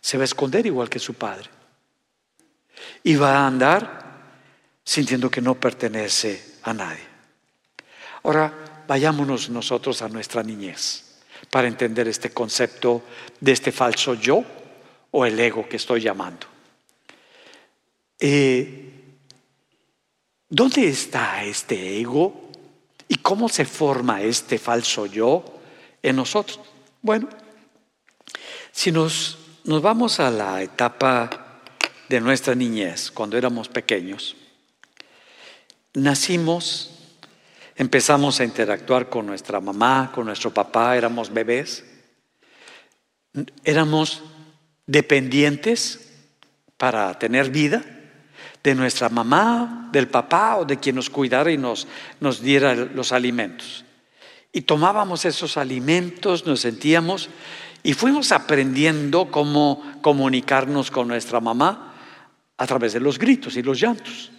Se va a esconder igual que su padre. Y va a andar sintiendo que no pertenece a nadie. Ahora, vayámonos nosotros a nuestra niñez para entender este concepto de este falso yo o el ego que estoy llamando. Eh, ¿Dónde está este ego y cómo se forma este falso yo en nosotros? Bueno, si nos, nos vamos a la etapa de nuestra niñez, cuando éramos pequeños, nacimos, empezamos a interactuar con nuestra mamá, con nuestro papá, éramos bebés, éramos dependientes para tener vida de nuestra mamá, del papá o de quien nos cuidara y nos, nos diera los alimentos. Y tomábamos esos alimentos, nos sentíamos y fuimos aprendiendo cómo comunicarnos con nuestra mamá a través de los gritos y los llantos.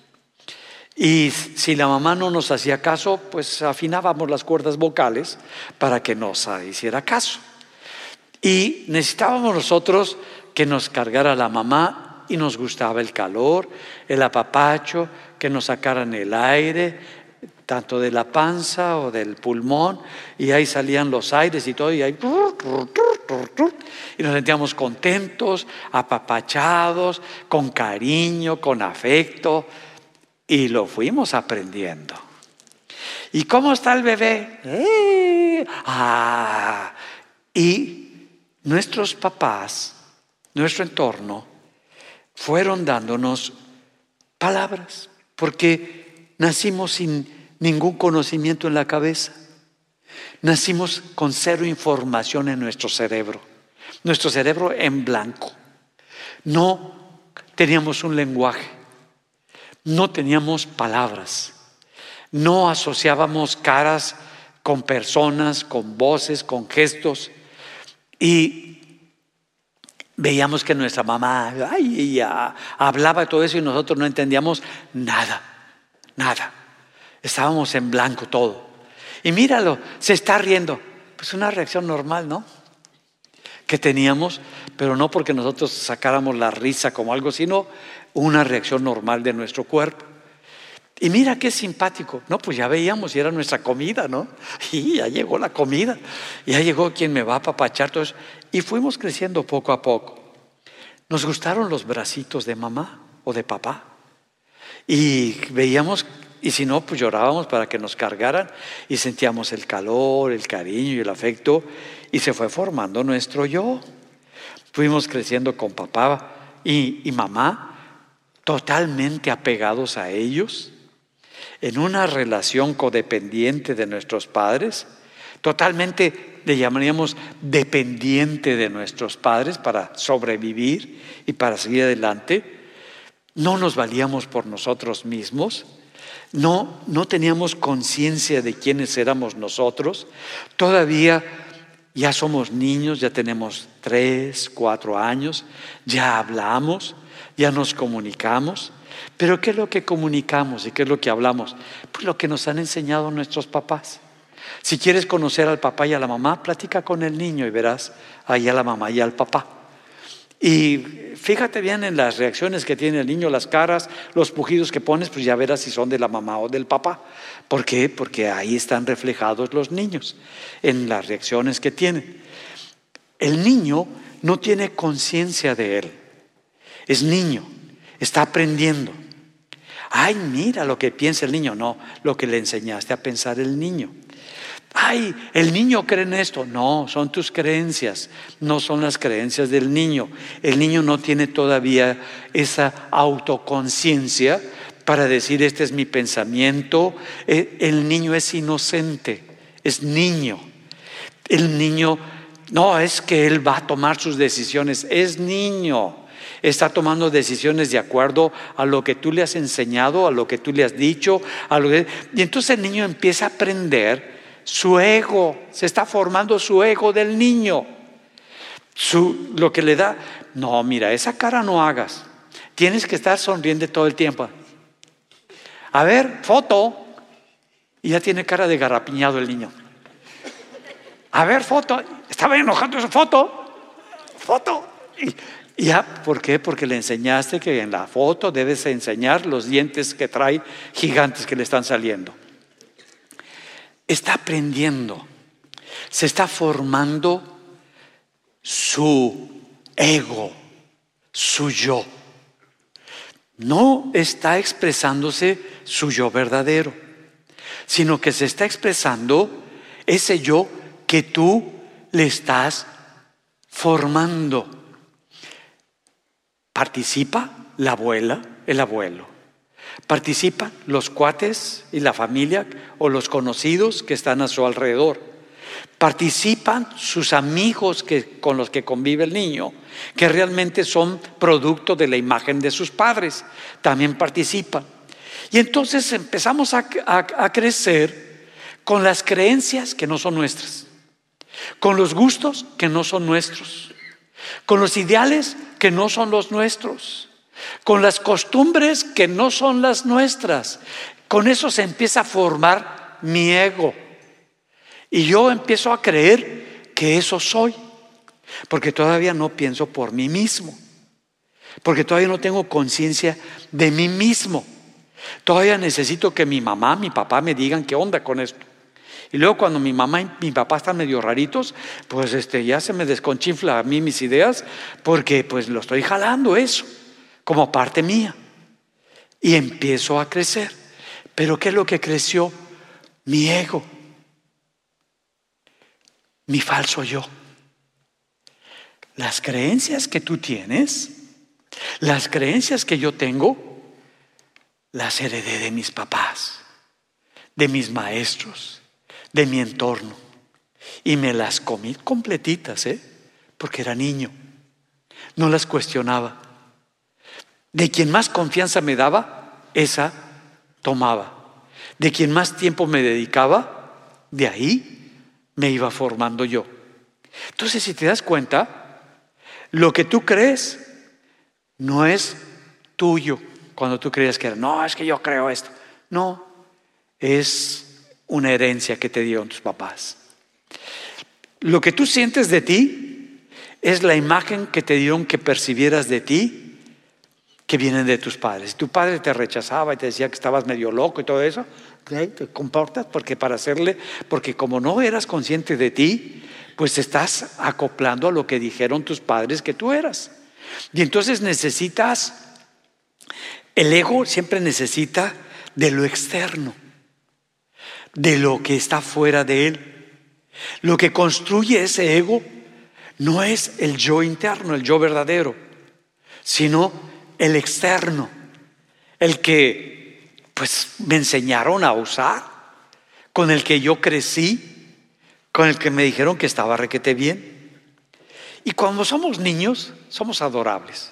Y si la mamá no nos hacía caso, pues afinábamos las cuerdas vocales para que nos hiciera caso. Y necesitábamos nosotros que nos cargara la mamá y nos gustaba el calor, el apapacho, que nos sacaran el aire, tanto de la panza o del pulmón, y ahí salían los aires y todo, y ahí y nos sentíamos contentos, apapachados, con cariño, con afecto, y lo fuimos aprendiendo. ¿Y cómo está el bebé? ¡Eh! Ah, y nuestros papás, nuestro entorno, fueron dándonos palabras, porque nacimos sin ningún conocimiento en la cabeza. Nacimos con cero información en nuestro cerebro, nuestro cerebro en blanco. No teníamos un lenguaje, no teníamos palabras, no asociábamos caras con personas, con voces, con gestos. Y veíamos que nuestra mamá ay, hablaba todo eso y nosotros no entendíamos nada, nada. Estábamos en blanco todo. Y míralo, se está riendo. Pues una reacción normal, ¿no? Que teníamos, pero no porque nosotros sacáramos la risa como algo, sino una reacción normal de nuestro cuerpo. Y mira qué simpático. No, pues ya veíamos y era nuestra comida, ¿no? Y ya llegó la comida. Ya llegó quien me va a apapachar todo eso. Y fuimos creciendo poco a poco. Nos gustaron los bracitos de mamá o de papá. Y veíamos, y si no, pues llorábamos para que nos cargaran y sentíamos el calor, el cariño y el afecto. Y se fue formando nuestro yo. Fuimos creciendo con papá y, y mamá totalmente apegados a ellos en una relación codependiente de nuestros padres, totalmente le llamaríamos dependiente de nuestros padres para sobrevivir y para seguir adelante, no nos valíamos por nosotros mismos, no, no teníamos conciencia de quiénes éramos nosotros, todavía ya somos niños, ya tenemos tres, cuatro años, ya hablamos, ya nos comunicamos, pero ¿qué es lo que comunicamos y qué es lo que hablamos? Pues lo que nos han enseñado nuestros papás. Si quieres conocer al papá y a la mamá, platica con el niño y verás ahí a la mamá y al papá. Y fíjate bien en las reacciones que tiene el niño, las caras, los pujidos que pones, pues ya verás si son de la mamá o del papá. ¿Por qué? Porque ahí están reflejados los niños, en las reacciones que tienen. El niño no tiene conciencia de él, es niño, está aprendiendo. Ay, mira lo que piensa el niño. No, lo que le enseñaste a pensar el niño. Ay, el niño cree en esto. No, son tus creencias, no son las creencias del niño. El niño no tiene todavía esa autoconciencia para decir, este es mi pensamiento. Eh, el niño es inocente, es niño. El niño, no es que él va a tomar sus decisiones, es niño. está tomando decisiones de acuerdo a lo que tú le has enseñado, a lo que tú le has dicho, a lo y entonces el niño empieza a aprender su ego, se está formando su ego del niño. Su, lo que le da, no, mira, esa cara no hagas. Tienes que estar sonriendo todo el tiempo. A ver, foto. Y ya tiene cara de garrapiñado el niño. A ver, foto. Estaba enojando esa foto. Foto. Y, ya, ¿por qué? Porque le enseñaste que en la foto debes enseñar los dientes que trae gigantes que le están saliendo. Está aprendiendo. Se está formando su ego, su yo. No está expresándose su yo verdadero, sino que se está expresando ese yo que tú le estás formando. Participa la abuela, el abuelo. Participan los cuates y la familia o los conocidos que están a su alrededor participan sus amigos que, con los que convive el niño, que realmente son producto de la imagen de sus padres, también participan. Y entonces empezamos a, a crecer con las creencias que no son nuestras, con los gustos que no son nuestros, con los ideales que no son los nuestros, con las costumbres que no son las nuestras. Con eso se empieza a formar mi ego. Y yo empiezo a creer que eso soy, porque todavía no pienso por mí mismo, porque todavía no tengo conciencia de mí mismo. Todavía necesito que mi mamá, mi papá me digan qué onda con esto. Y luego cuando mi mamá y mi papá están medio raritos, pues este, ya se me desconchinfla a mí mis ideas, porque pues lo estoy jalando eso, como parte mía. Y empiezo a crecer. Pero ¿qué es lo que creció? Mi ego mi falso yo. Las creencias que tú tienes, las creencias que yo tengo, las heredé de mis papás, de mis maestros, de mi entorno. Y me las comí completitas, ¿eh? Porque era niño. No las cuestionaba. De quien más confianza me daba, esa tomaba. De quien más tiempo me dedicaba, de ahí me iba formando yo. Entonces, si te das cuenta, lo que tú crees no es tuyo cuando tú crees que no, es que yo creo esto. No, es una herencia que te dieron tus papás. Lo que tú sientes de ti es la imagen que te dieron que percibieras de ti que vienen de tus padres. Si tu padre te rechazaba y te decía que estabas medio loco y todo eso, te comportas porque para hacerle, porque como no eras consciente de ti, pues estás acoplando a lo que dijeron tus padres que tú eras. Y entonces necesitas, el ego siempre necesita de lo externo, de lo que está fuera de él. Lo que construye ese ego no es el yo interno, el yo verdadero, sino el externo, el que pues me enseñaron a usar, con el que yo crecí, con el que me dijeron que estaba requete bien. Y cuando somos niños, somos adorables.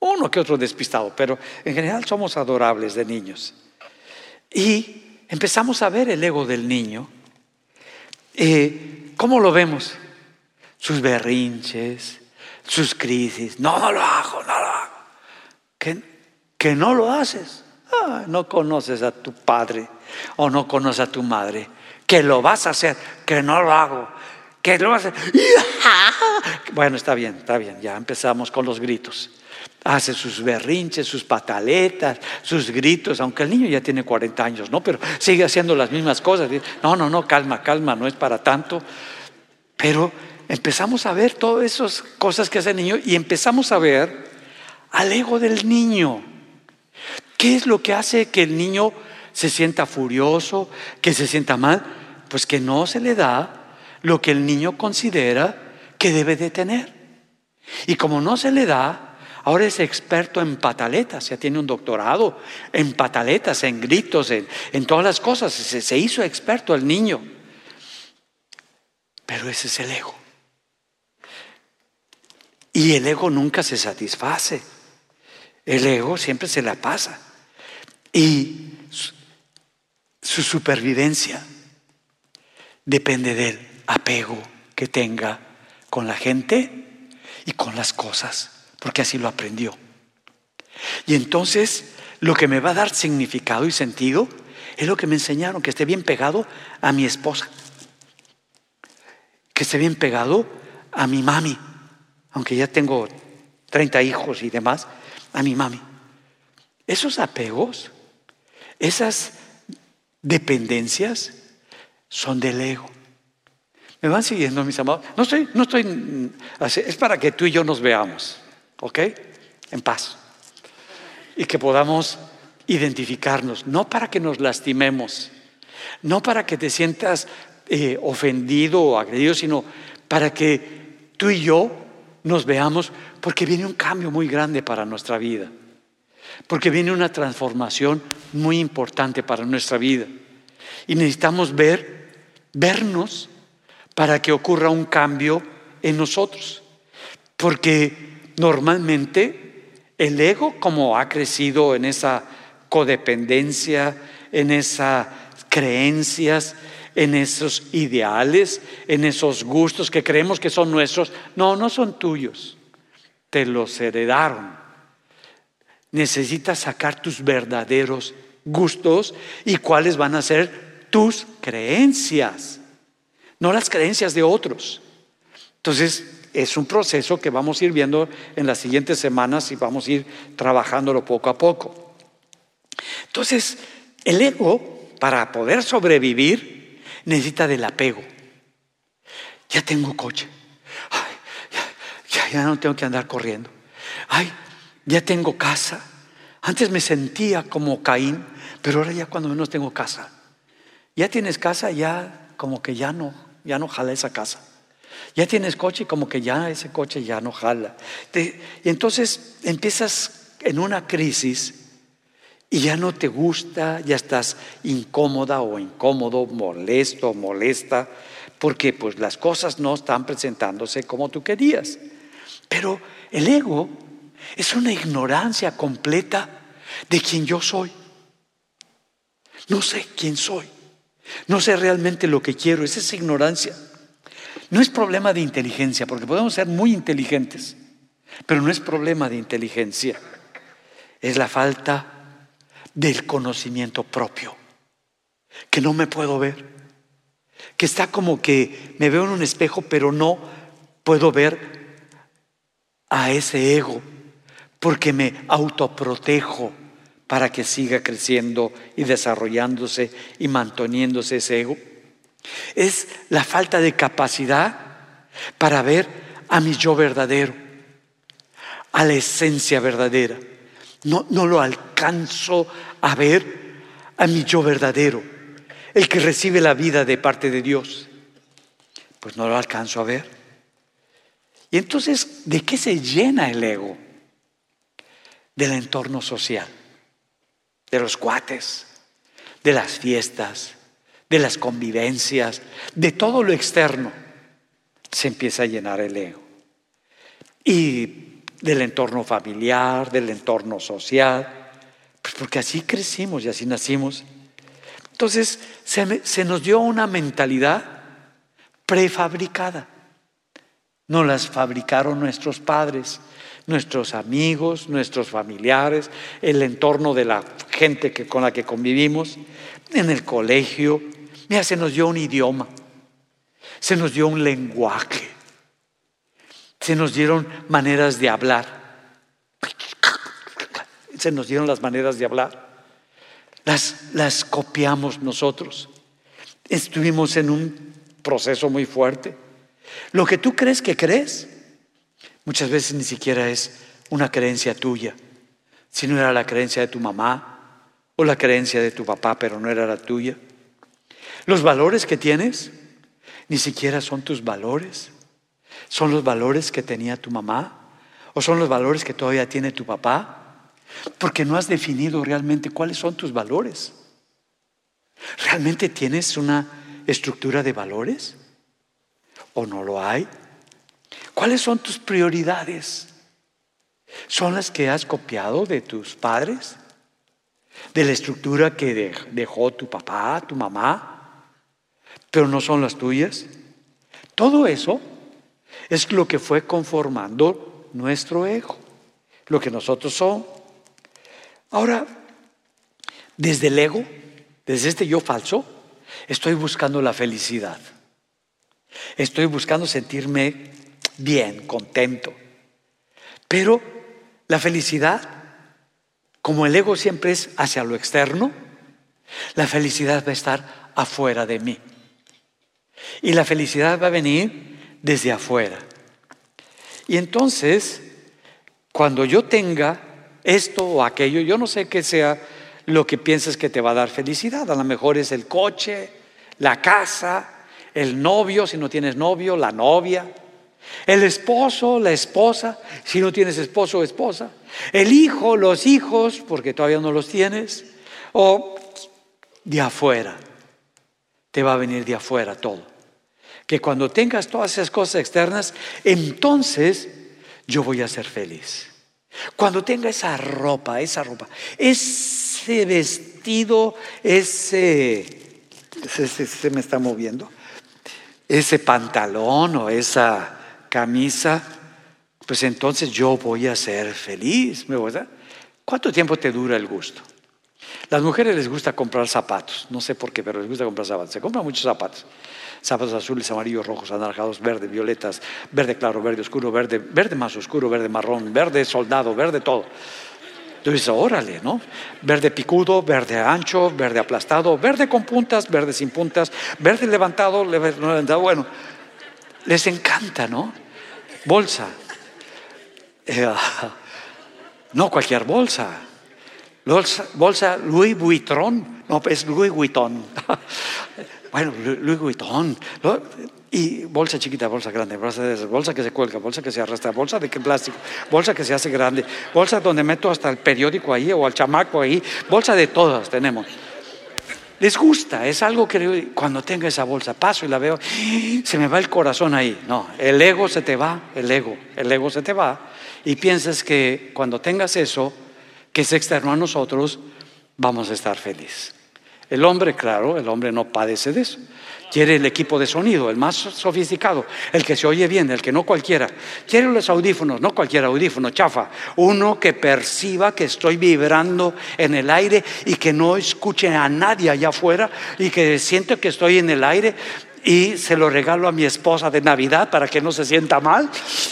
Uno que otro despistado, pero en general somos adorables de niños. Y empezamos a ver el ego del niño. Eh, ¿Cómo lo vemos? Sus berrinches, sus crisis. No, no lo hago, no lo hago. Que, que no lo haces. Ah, no conoces a tu padre o no conoces a tu madre. Que lo vas a hacer, que no lo hago. Que lo vas a hacer. Bueno, está bien, está bien. Ya empezamos con los gritos. Hace sus berrinches, sus pataletas, sus gritos, aunque el niño ya tiene 40 años, ¿no? Pero sigue haciendo las mismas cosas. No, no, no, calma, calma, no es para tanto. Pero empezamos a ver todas esas cosas que hace el niño y empezamos a ver al ego del niño. ¿Qué es lo que hace que el niño se sienta furioso, que se sienta mal? Pues que no se le da lo que el niño considera que debe de tener. Y como no se le da, ahora es experto en pataletas, ya tiene un doctorado en pataletas, en gritos, en, todas las cosas. Se, se hizo experto el niño. Pero ese es el ego. Y el ego nunca se satisface. El ego siempre se la pasa. Y su, su supervivencia depende del apego que tenga con la gente y con las cosas, porque así lo aprendió. Y entonces lo que me va a dar significado y sentido es lo que me enseñaron, que esté bien pegado a mi esposa, que esté bien pegado a mi mami, aunque ya tengo 30 hijos y demás, a mi mami. Esos apegos, esas dependencias son del ego. ¿Me van siguiendo, mis amados? No estoy, no estoy, es para que tú y yo nos veamos, ¿ok? En paz. Y que podamos identificarnos, no para que nos lastimemos, no para que te sientas eh, ofendido o agredido, sino para que tú y yo nos veamos, porque viene un cambio muy grande para nuestra vida, porque viene una transformación muy importante para nuestra vida. Y necesitamos ver, vernos para que ocurra un cambio en nosotros. Porque normalmente el ego, como ha crecido en esa codependencia, en esas creencias, en esos ideales, en esos gustos que creemos que son nuestros, no, no son tuyos, te los heredaron. Necesitas sacar tus verdaderos gustos y cuáles van a ser tus creencias no las creencias de otros. Entonces, es un proceso que vamos a ir viendo en las siguientes semanas y vamos a ir trabajándolo poco a poco. Entonces, el ego, para poder sobrevivir, necesita del apego. Ya tengo coche. Ya, no tengo que andar corriendo. Ay, ya tengo casa. Antes me sentía como Caín, pero ahora ya cuando menos tengo casa. Ya tienes casa, ya como que ya no ya no jala esa casa. Ya tienes coche como que ya ese coche ya no jala. y entonces empiezas en una crisis y ya no te gusta, ya estás incómoda o incómodo, molesto, molesta, porque pues las cosas no están presentándose como tú querías. Pero el ego es una ignorancia completa de quién yo soy. No sé quién soy. No sé realmente lo que quiero, esa es ignorancia. No es problema de inteligencia, porque podemos ser muy inteligentes, pero no es problema de inteligencia. Es la falta del conocimiento propio, que no me puedo ver, que está como que me veo en un espejo, pero no puedo ver a ese ego, porque me autoprotejo para que siga creciendo y desarrollándose y manteniéndose ese ego. Es la falta de capacidad para ver a mi yo verdadero, a la esencia verdadera. No, no lo alcanzo a ver a mi yo verdadero, el que recibe la vida de parte de Dios. Pues no lo alcanzo a ver. Y entonces, ¿de qué se llena el ego? Del entorno social de los cuates, de las fiestas, de las convivencias, de todo lo externo, se empieza a llenar el ego. Y del entorno familiar, del entorno social, pues porque así crecimos y así nacimos. Entonces se, se nos dio una mentalidad prefabricada. No las fabricaron nuestros padres, nuestros amigos, nuestros familiares, el entorno de la gente con la que convivimos, en el colegio. Mira, se nos dio un idioma, se nos dio un lenguaje, se nos dieron maneras de hablar. Se nos dieron las maneras de hablar. Las, las copiamos nosotros. Estuvimos en un proceso muy fuerte. Lo que tú crees que crees, Muchas veces ni siquiera es una creencia tuya, sino era la creencia de tu mamá o la creencia de tu papá, pero no era la tuya. Los valores que tienes ni siquiera son tus valores, son los valores que tenía tu mamá o son los valores que todavía tiene tu papá, porque no has definido realmente cuáles son tus valores. ¿Realmente tienes una estructura de valores? ¿O no lo hay? ¿Cuáles son tus prioridades? son las que has copiado de tus padres, de la estructura que dejó tu papá, tu mamá, pero no son las tuyas. Todo eso es lo que fue conformando nuestro ego, lo que nosotros somos. Ahora, desde el ego, desde este yo falso, estoy buscando la felicidad. Estoy buscando sentirme bien, contento. Pero la felicidad, como el ego siempre es hacia lo externo, la felicidad va a estar afuera de mí. Y la felicidad va a venir desde afuera. Y entonces, cuando yo tenga esto o aquello, yo no sé qué sea lo que piensas que te va a dar felicidad. A lo mejor es el coche, la casa, el novio, si no tienes novio, la novia, el esposo, la esposa, si no tienes esposo o esposa, el hijo, los hijos, porque todavía no los tienes, o de afuera. Te va a venir de afuera todo. Que cuando tengas todas esas cosas externas, entonces yo voy a ser feliz. Cuando tenga esa ropa, esa ropa, ese vestido, ese, se me está moviendo, ese pantalón o esa camisa, pues entonces yo voy a ser feliz. ¿Cuánto tiempo te dura el gusto? Las mujeres les gusta comprar zapatos, no sé por qué, pero les gusta comprar zapatos. Se compran muchos zapatos. Zapatos azules, amarillos, rojos, anaranjados, verde, violetas, verde claro, verde oscuro, verde, verde más oscuro, verde marrón, verde soldado, verde todo. Entonces, órale, ¿no? Verde picudo, verde ancho, verde aplastado, verde con puntas, verde sin puntas, verde levantado, levantado. Bueno, les encanta, ¿no? Bolsa. Eh, no cualquier bolsa. bolsa. Bolsa Louis Vuitton. No, es Louis Vuitton. bueno, Louis Vuitton. Y bolsa chiquita, bolsa grande, bolsa, de, bolsa que se cuelga, bolsa que se arrastra, bolsa de plástico, bolsa que se hace grande, bolsa donde meto hasta el periódico ahí o al chamaco ahí, bolsa de todas tenemos. Les gusta, es algo que cuando tenga esa bolsa paso y la veo, se me va el corazón ahí. No, el ego se te va, el ego, el ego se te va y piensas que cuando tengas eso, que es externo a nosotros, vamos a estar felices. El hombre, claro, el hombre no padece de eso. Quiere el equipo de sonido, el más sofisticado, el que se oye bien, el que no cualquiera. Quiere los audífonos, no cualquier audífono, chafa. Uno que perciba que estoy vibrando en el aire y que no escuche a nadie allá afuera y que siento que estoy en el aire y se lo regalo a mi esposa de Navidad para que no se sienta mal.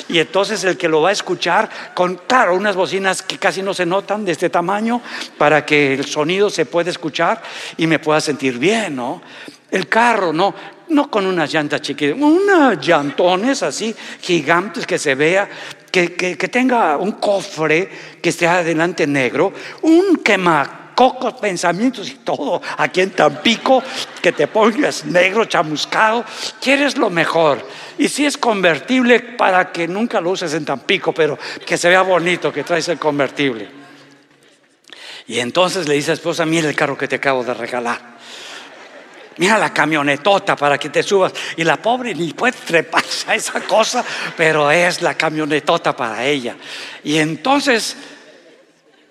Y entonces el que lo va a escuchar con, claro, unas bocinas que casi no se notan de este tamaño para que el sonido se pueda escuchar y me pueda sentir bien, ¿no? El carro, no, no con unas llantas chiquitas, unas llantones así gigantes que se vea, que, que tenga un cofre que esté adelante negro, un quema cocos, pensamientos y todo aquí en Tampico, que te pongas negro, chamuscado, quieres lo mejor. Y si es convertible, para que nunca lo uses en Tampico, pero que se vea bonito, que traes el convertible. Y entonces le dice a esposa, mira el carro que te acabo de regalar. Mira la camionetota para que te subas. Y la pobre ni puede treparse a esa cosa, pero es la camionetota para ella. Y entonces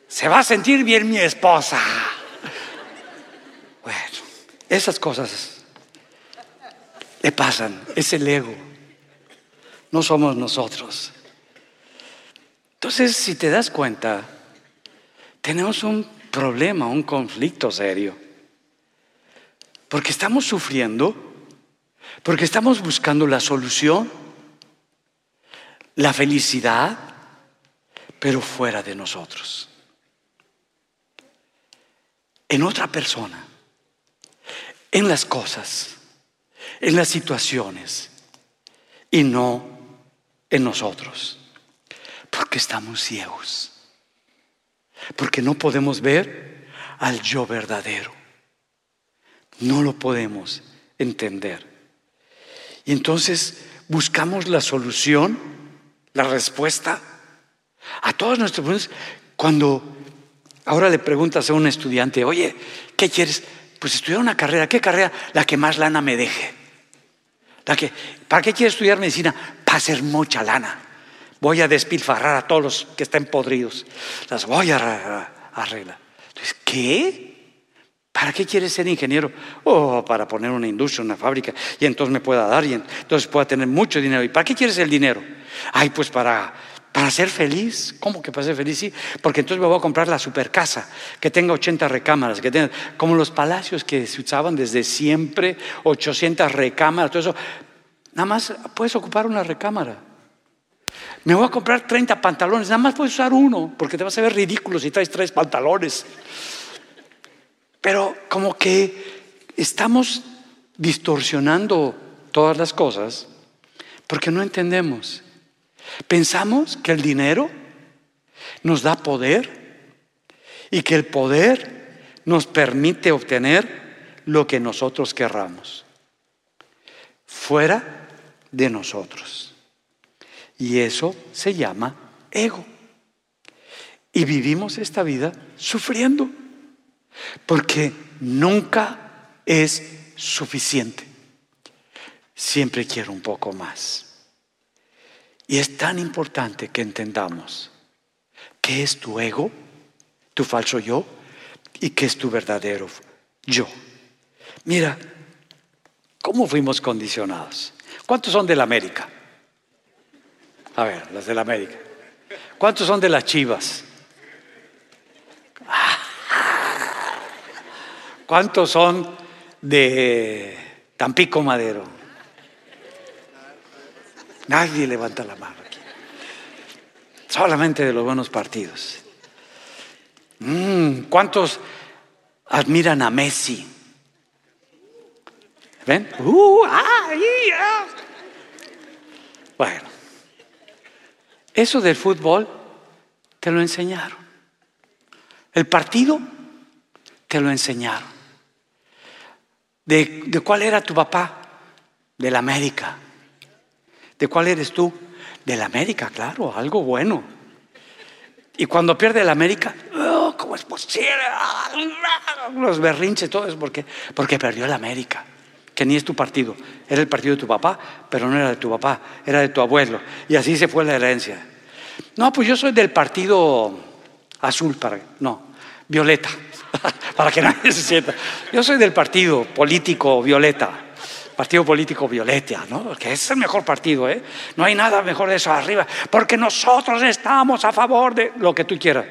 se va a sentir bien mi esposa. Bueno, esas cosas le pasan, es el ego, no somos nosotros. Entonces, si te das cuenta, tenemos un problema, un conflicto serio, porque estamos sufriendo, porque estamos buscando la solución, la felicidad, pero fuera de nosotros en otra persona, en las cosas, en las situaciones y no en nosotros, porque estamos ciegos, porque no podemos ver al yo verdadero, no lo podemos entender. Y entonces buscamos la solución, la respuesta a todos nuestros problemas cuando Ahora le preguntas a un estudiante, oye, ¿qué quieres? Pues estudiar una carrera. ¿Qué carrera? La que más lana me deje. La que, ¿Para qué quieres estudiar medicina? Para hacer mucha lana. Voy a despilfarrar a todos los que estén podridos. Las voy a arreglar. ¿qué? ¿Para qué quieres ser ingeniero? Oh, para poner una industria, una fábrica, y entonces me pueda dar, y entonces pueda tener mucho dinero. ¿Y para qué quieres el dinero? Ay, pues para, para ser feliz. ¿Cómo que para ser feliz? Sí, porque entonces me voy a comprar la super casa, que tenga 80 recámaras, que tenga, como los palacios que se usaban desde siempre, 800 recámaras, todo eso. Nada más puedes ocupar una recámara. Me voy a comprar 30 pantalones, nada más puedes usar uno, porque te vas a ver ridículo si traes tres pantalones. Pero como que estamos distorsionando todas las cosas porque no entendemos. Pensamos que el dinero nos da poder y que el poder nos permite obtener lo que nosotros querramos, fuera de nosotros. Y eso se llama ego. Y vivimos esta vida sufriendo. Porque nunca es suficiente. Siempre quiero un poco más. Y es tan importante que entendamos qué es tu ego, tu falso yo, y qué es tu verdadero yo. Mira, ¿cómo fuimos condicionados? ¿Cuántos son de la América? A ver, las de la América. ¿Cuántos son de las Chivas? ¿Cuántos son de Tampico Madero? Nadie levanta la mano aquí. Solamente de los buenos partidos. Mm, ¿Cuántos admiran a Messi? ¿Ven? Uh, bueno, eso del fútbol te lo enseñaron. El partido te lo enseñaron. ¿De, cuál era tu papá? De la América. ¿De cuál eres tú? De la América, claro, algo bueno. Y cuando pierde la América, oh, ¿cómo es posible? Los berrinches, todo eso, porque, porque perdió la América, que ni es tu partido. Era el partido de tu papá, pero no era de tu papá, era de tu abuelo. Y así se fue la herencia. No, pues yo soy del partido azul, para, no, violeta. para que nadie se sienta. Yo soy del partido político Violeta, partido político Violeta, ¿no? Que es el mejor partido, ¿eh? No hay nada mejor de eso arriba, porque nosotros estamos a favor de lo que tú quieras.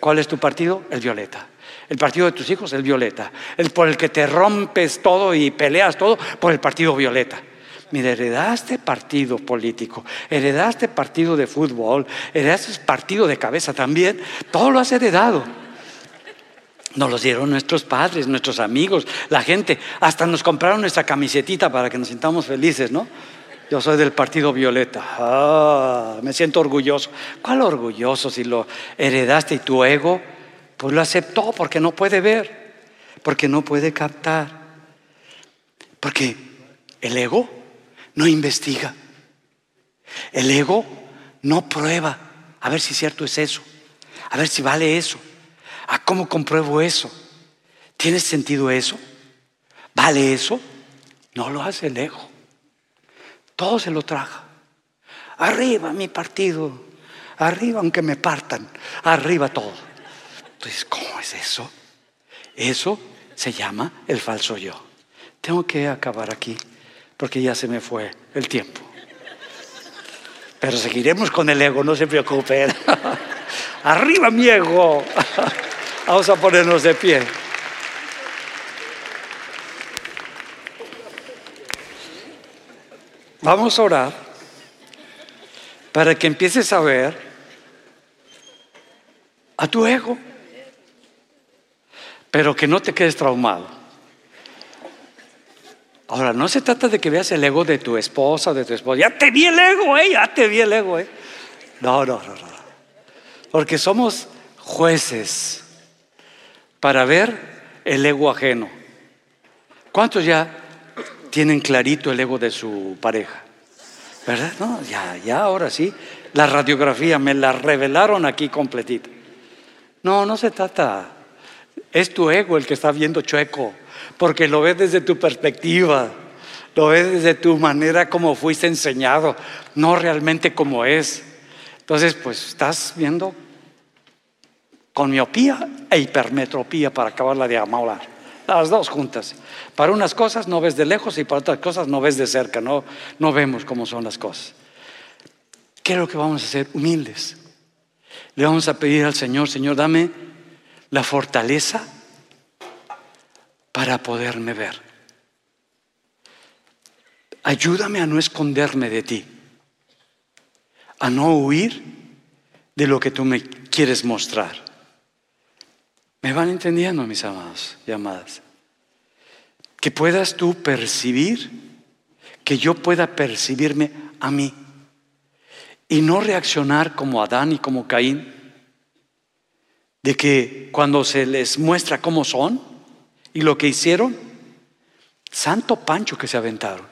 ¿Cuál es tu partido? El Violeta. El partido de tus hijos, el Violeta. El por el que te rompes todo y peleas todo, por el partido Violeta. Mira, heredaste partido político, heredaste partido de fútbol, heredaste partido de cabeza también, todo lo has heredado. Nos los dieron nuestros padres, nuestros amigos, la gente. Hasta nos compraron nuestra camisetita para que nos sintamos felices, ¿no? Yo soy del partido Violeta. Ah, me siento orgulloso. ¿Cuál orgulloso si lo heredaste y tu ego? Pues lo aceptó porque no puede ver, porque no puede captar. Porque el ego no investiga. El ego no prueba a ver si cierto es eso, a ver si vale eso. ¿A ah, cómo compruebo eso? ¿Tiene sentido eso? ¿Vale eso? No lo hace ego. Todo se lo traga. Arriba mi partido. Arriba aunque me partan. Arriba todo. Entonces, ¿cómo es eso? Eso se llama el falso yo. Tengo que acabar aquí porque ya se me fue el tiempo. Pero seguiremos con el ego, no se preocupen. Arriba mi ego. Vamos a ponernos de pie. Vamos a orar para que empieces a ver a tu ego, pero que no te quedes traumado. Ahora, no se trata de que veas el ego de tu esposa, de tu esposa. Ya te vi el ego, eh, ya te vi el ego, eh. No, no, no, no. Porque somos jueces para ver el ego ajeno. ¿Cuántos ya tienen clarito el ego de su pareja? ¿Verdad? No, ya, ya, ahora sí. La radiografía me la revelaron aquí completita. No, no se trata. Es tu ego el que está viendo chueco, porque lo ves desde tu perspectiva, lo ves desde tu manera como fuiste enseñado, no realmente como es. Entonces, pues estás viendo con miopía e hipermetropía para acabarla de amaular. Las dos juntas. Para unas cosas no ves de lejos y para otras cosas no ves de cerca, no, no vemos cómo son las cosas. ¿Qué es lo que vamos a hacer? Humildes. Le vamos a pedir al Señor, Señor, dame la fortaleza para poderme ver. Ayúdame a no esconderme de ti, a no huir de lo que tú me quieres mostrar. ¿Me van entendiendo, mis amados y amadas? Que puedas tú percibir, que yo pueda percibirme a mí y no reaccionar como Adán y como Caín, de que cuando se les muestra cómo son y lo que hicieron, santo pancho que se aventaron.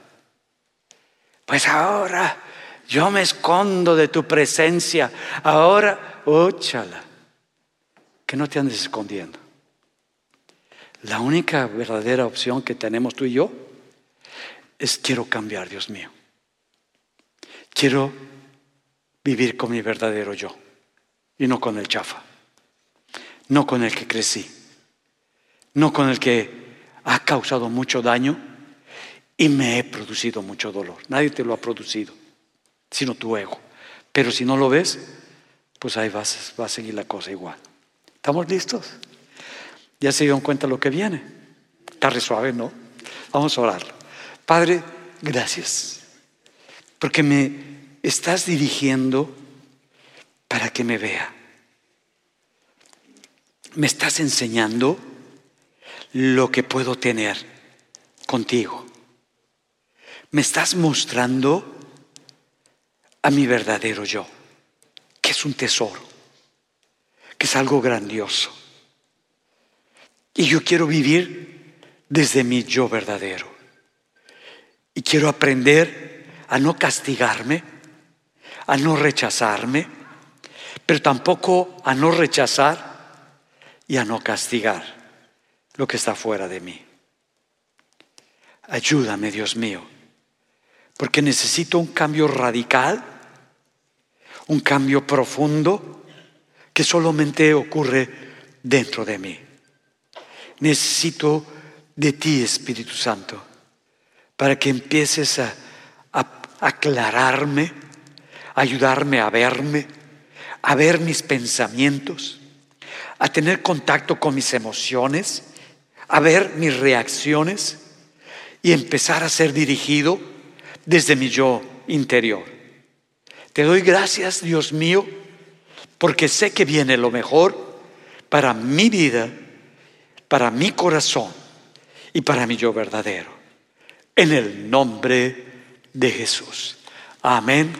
Pues ahora yo me escondo de tu presencia, ahora, óchala que no te andes escondiendo. La única verdadera opción que tenemos tú y yo es quiero cambiar, Dios mío. Quiero vivir con mi verdadero yo y no con el chafa, no con el que crecí, no con el que ha causado mucho daño y me he producido mucho dolor. Nadie te lo ha producido, sino tu ego. Pero si no lo ves, pues ahí vas, va a seguir la cosa igual. ¿Estamos listos? Ya se dieron cuenta lo que viene. Está suave, ¿no? Vamos a orar. Padre, gracias. Porque me estás dirigiendo para que me vea. Me estás enseñando lo que puedo tener contigo. Me estás mostrando a mi verdadero yo, que es un tesoro que es algo grandioso. Y yo quiero vivir desde mi yo verdadero. Y quiero aprender a no castigarme, a no rechazarme, pero tampoco a no rechazar y a no castigar lo que está fuera de mí. Ayúdame, Dios mío, porque necesito un cambio radical, un cambio profundo que solamente ocurre dentro de mí. Necesito de ti, Espíritu Santo, para que empieces a, aclararme, ayudarme a verme, a ver mis pensamientos, a tener contacto con mis emociones, a ver mis reacciones y empezar a ser dirigido desde mi yo interior. Te doy gracias, Dios mío, porque sé que viene lo mejor para mi vida, para mi corazón y para mi yo verdadero. En el nombre de Jesús. Amén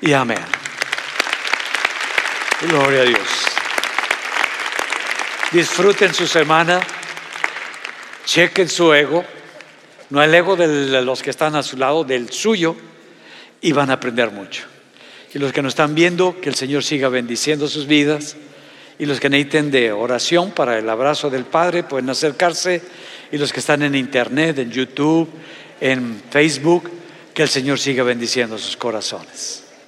y amén. Gloria a Dios. Disfruten su semana, chequen su ego, no el ego de los que están a su lado, del suyo, y van a aprender mucho. Y los que nos están viendo, que el Señor siga bendiciendo sus vidas. Y los que necesiten de oración para el abrazo del Padre pueden acercarse. Y los que están en Internet, en YouTube, en Facebook, que el Señor siga bendiciendo sus corazones.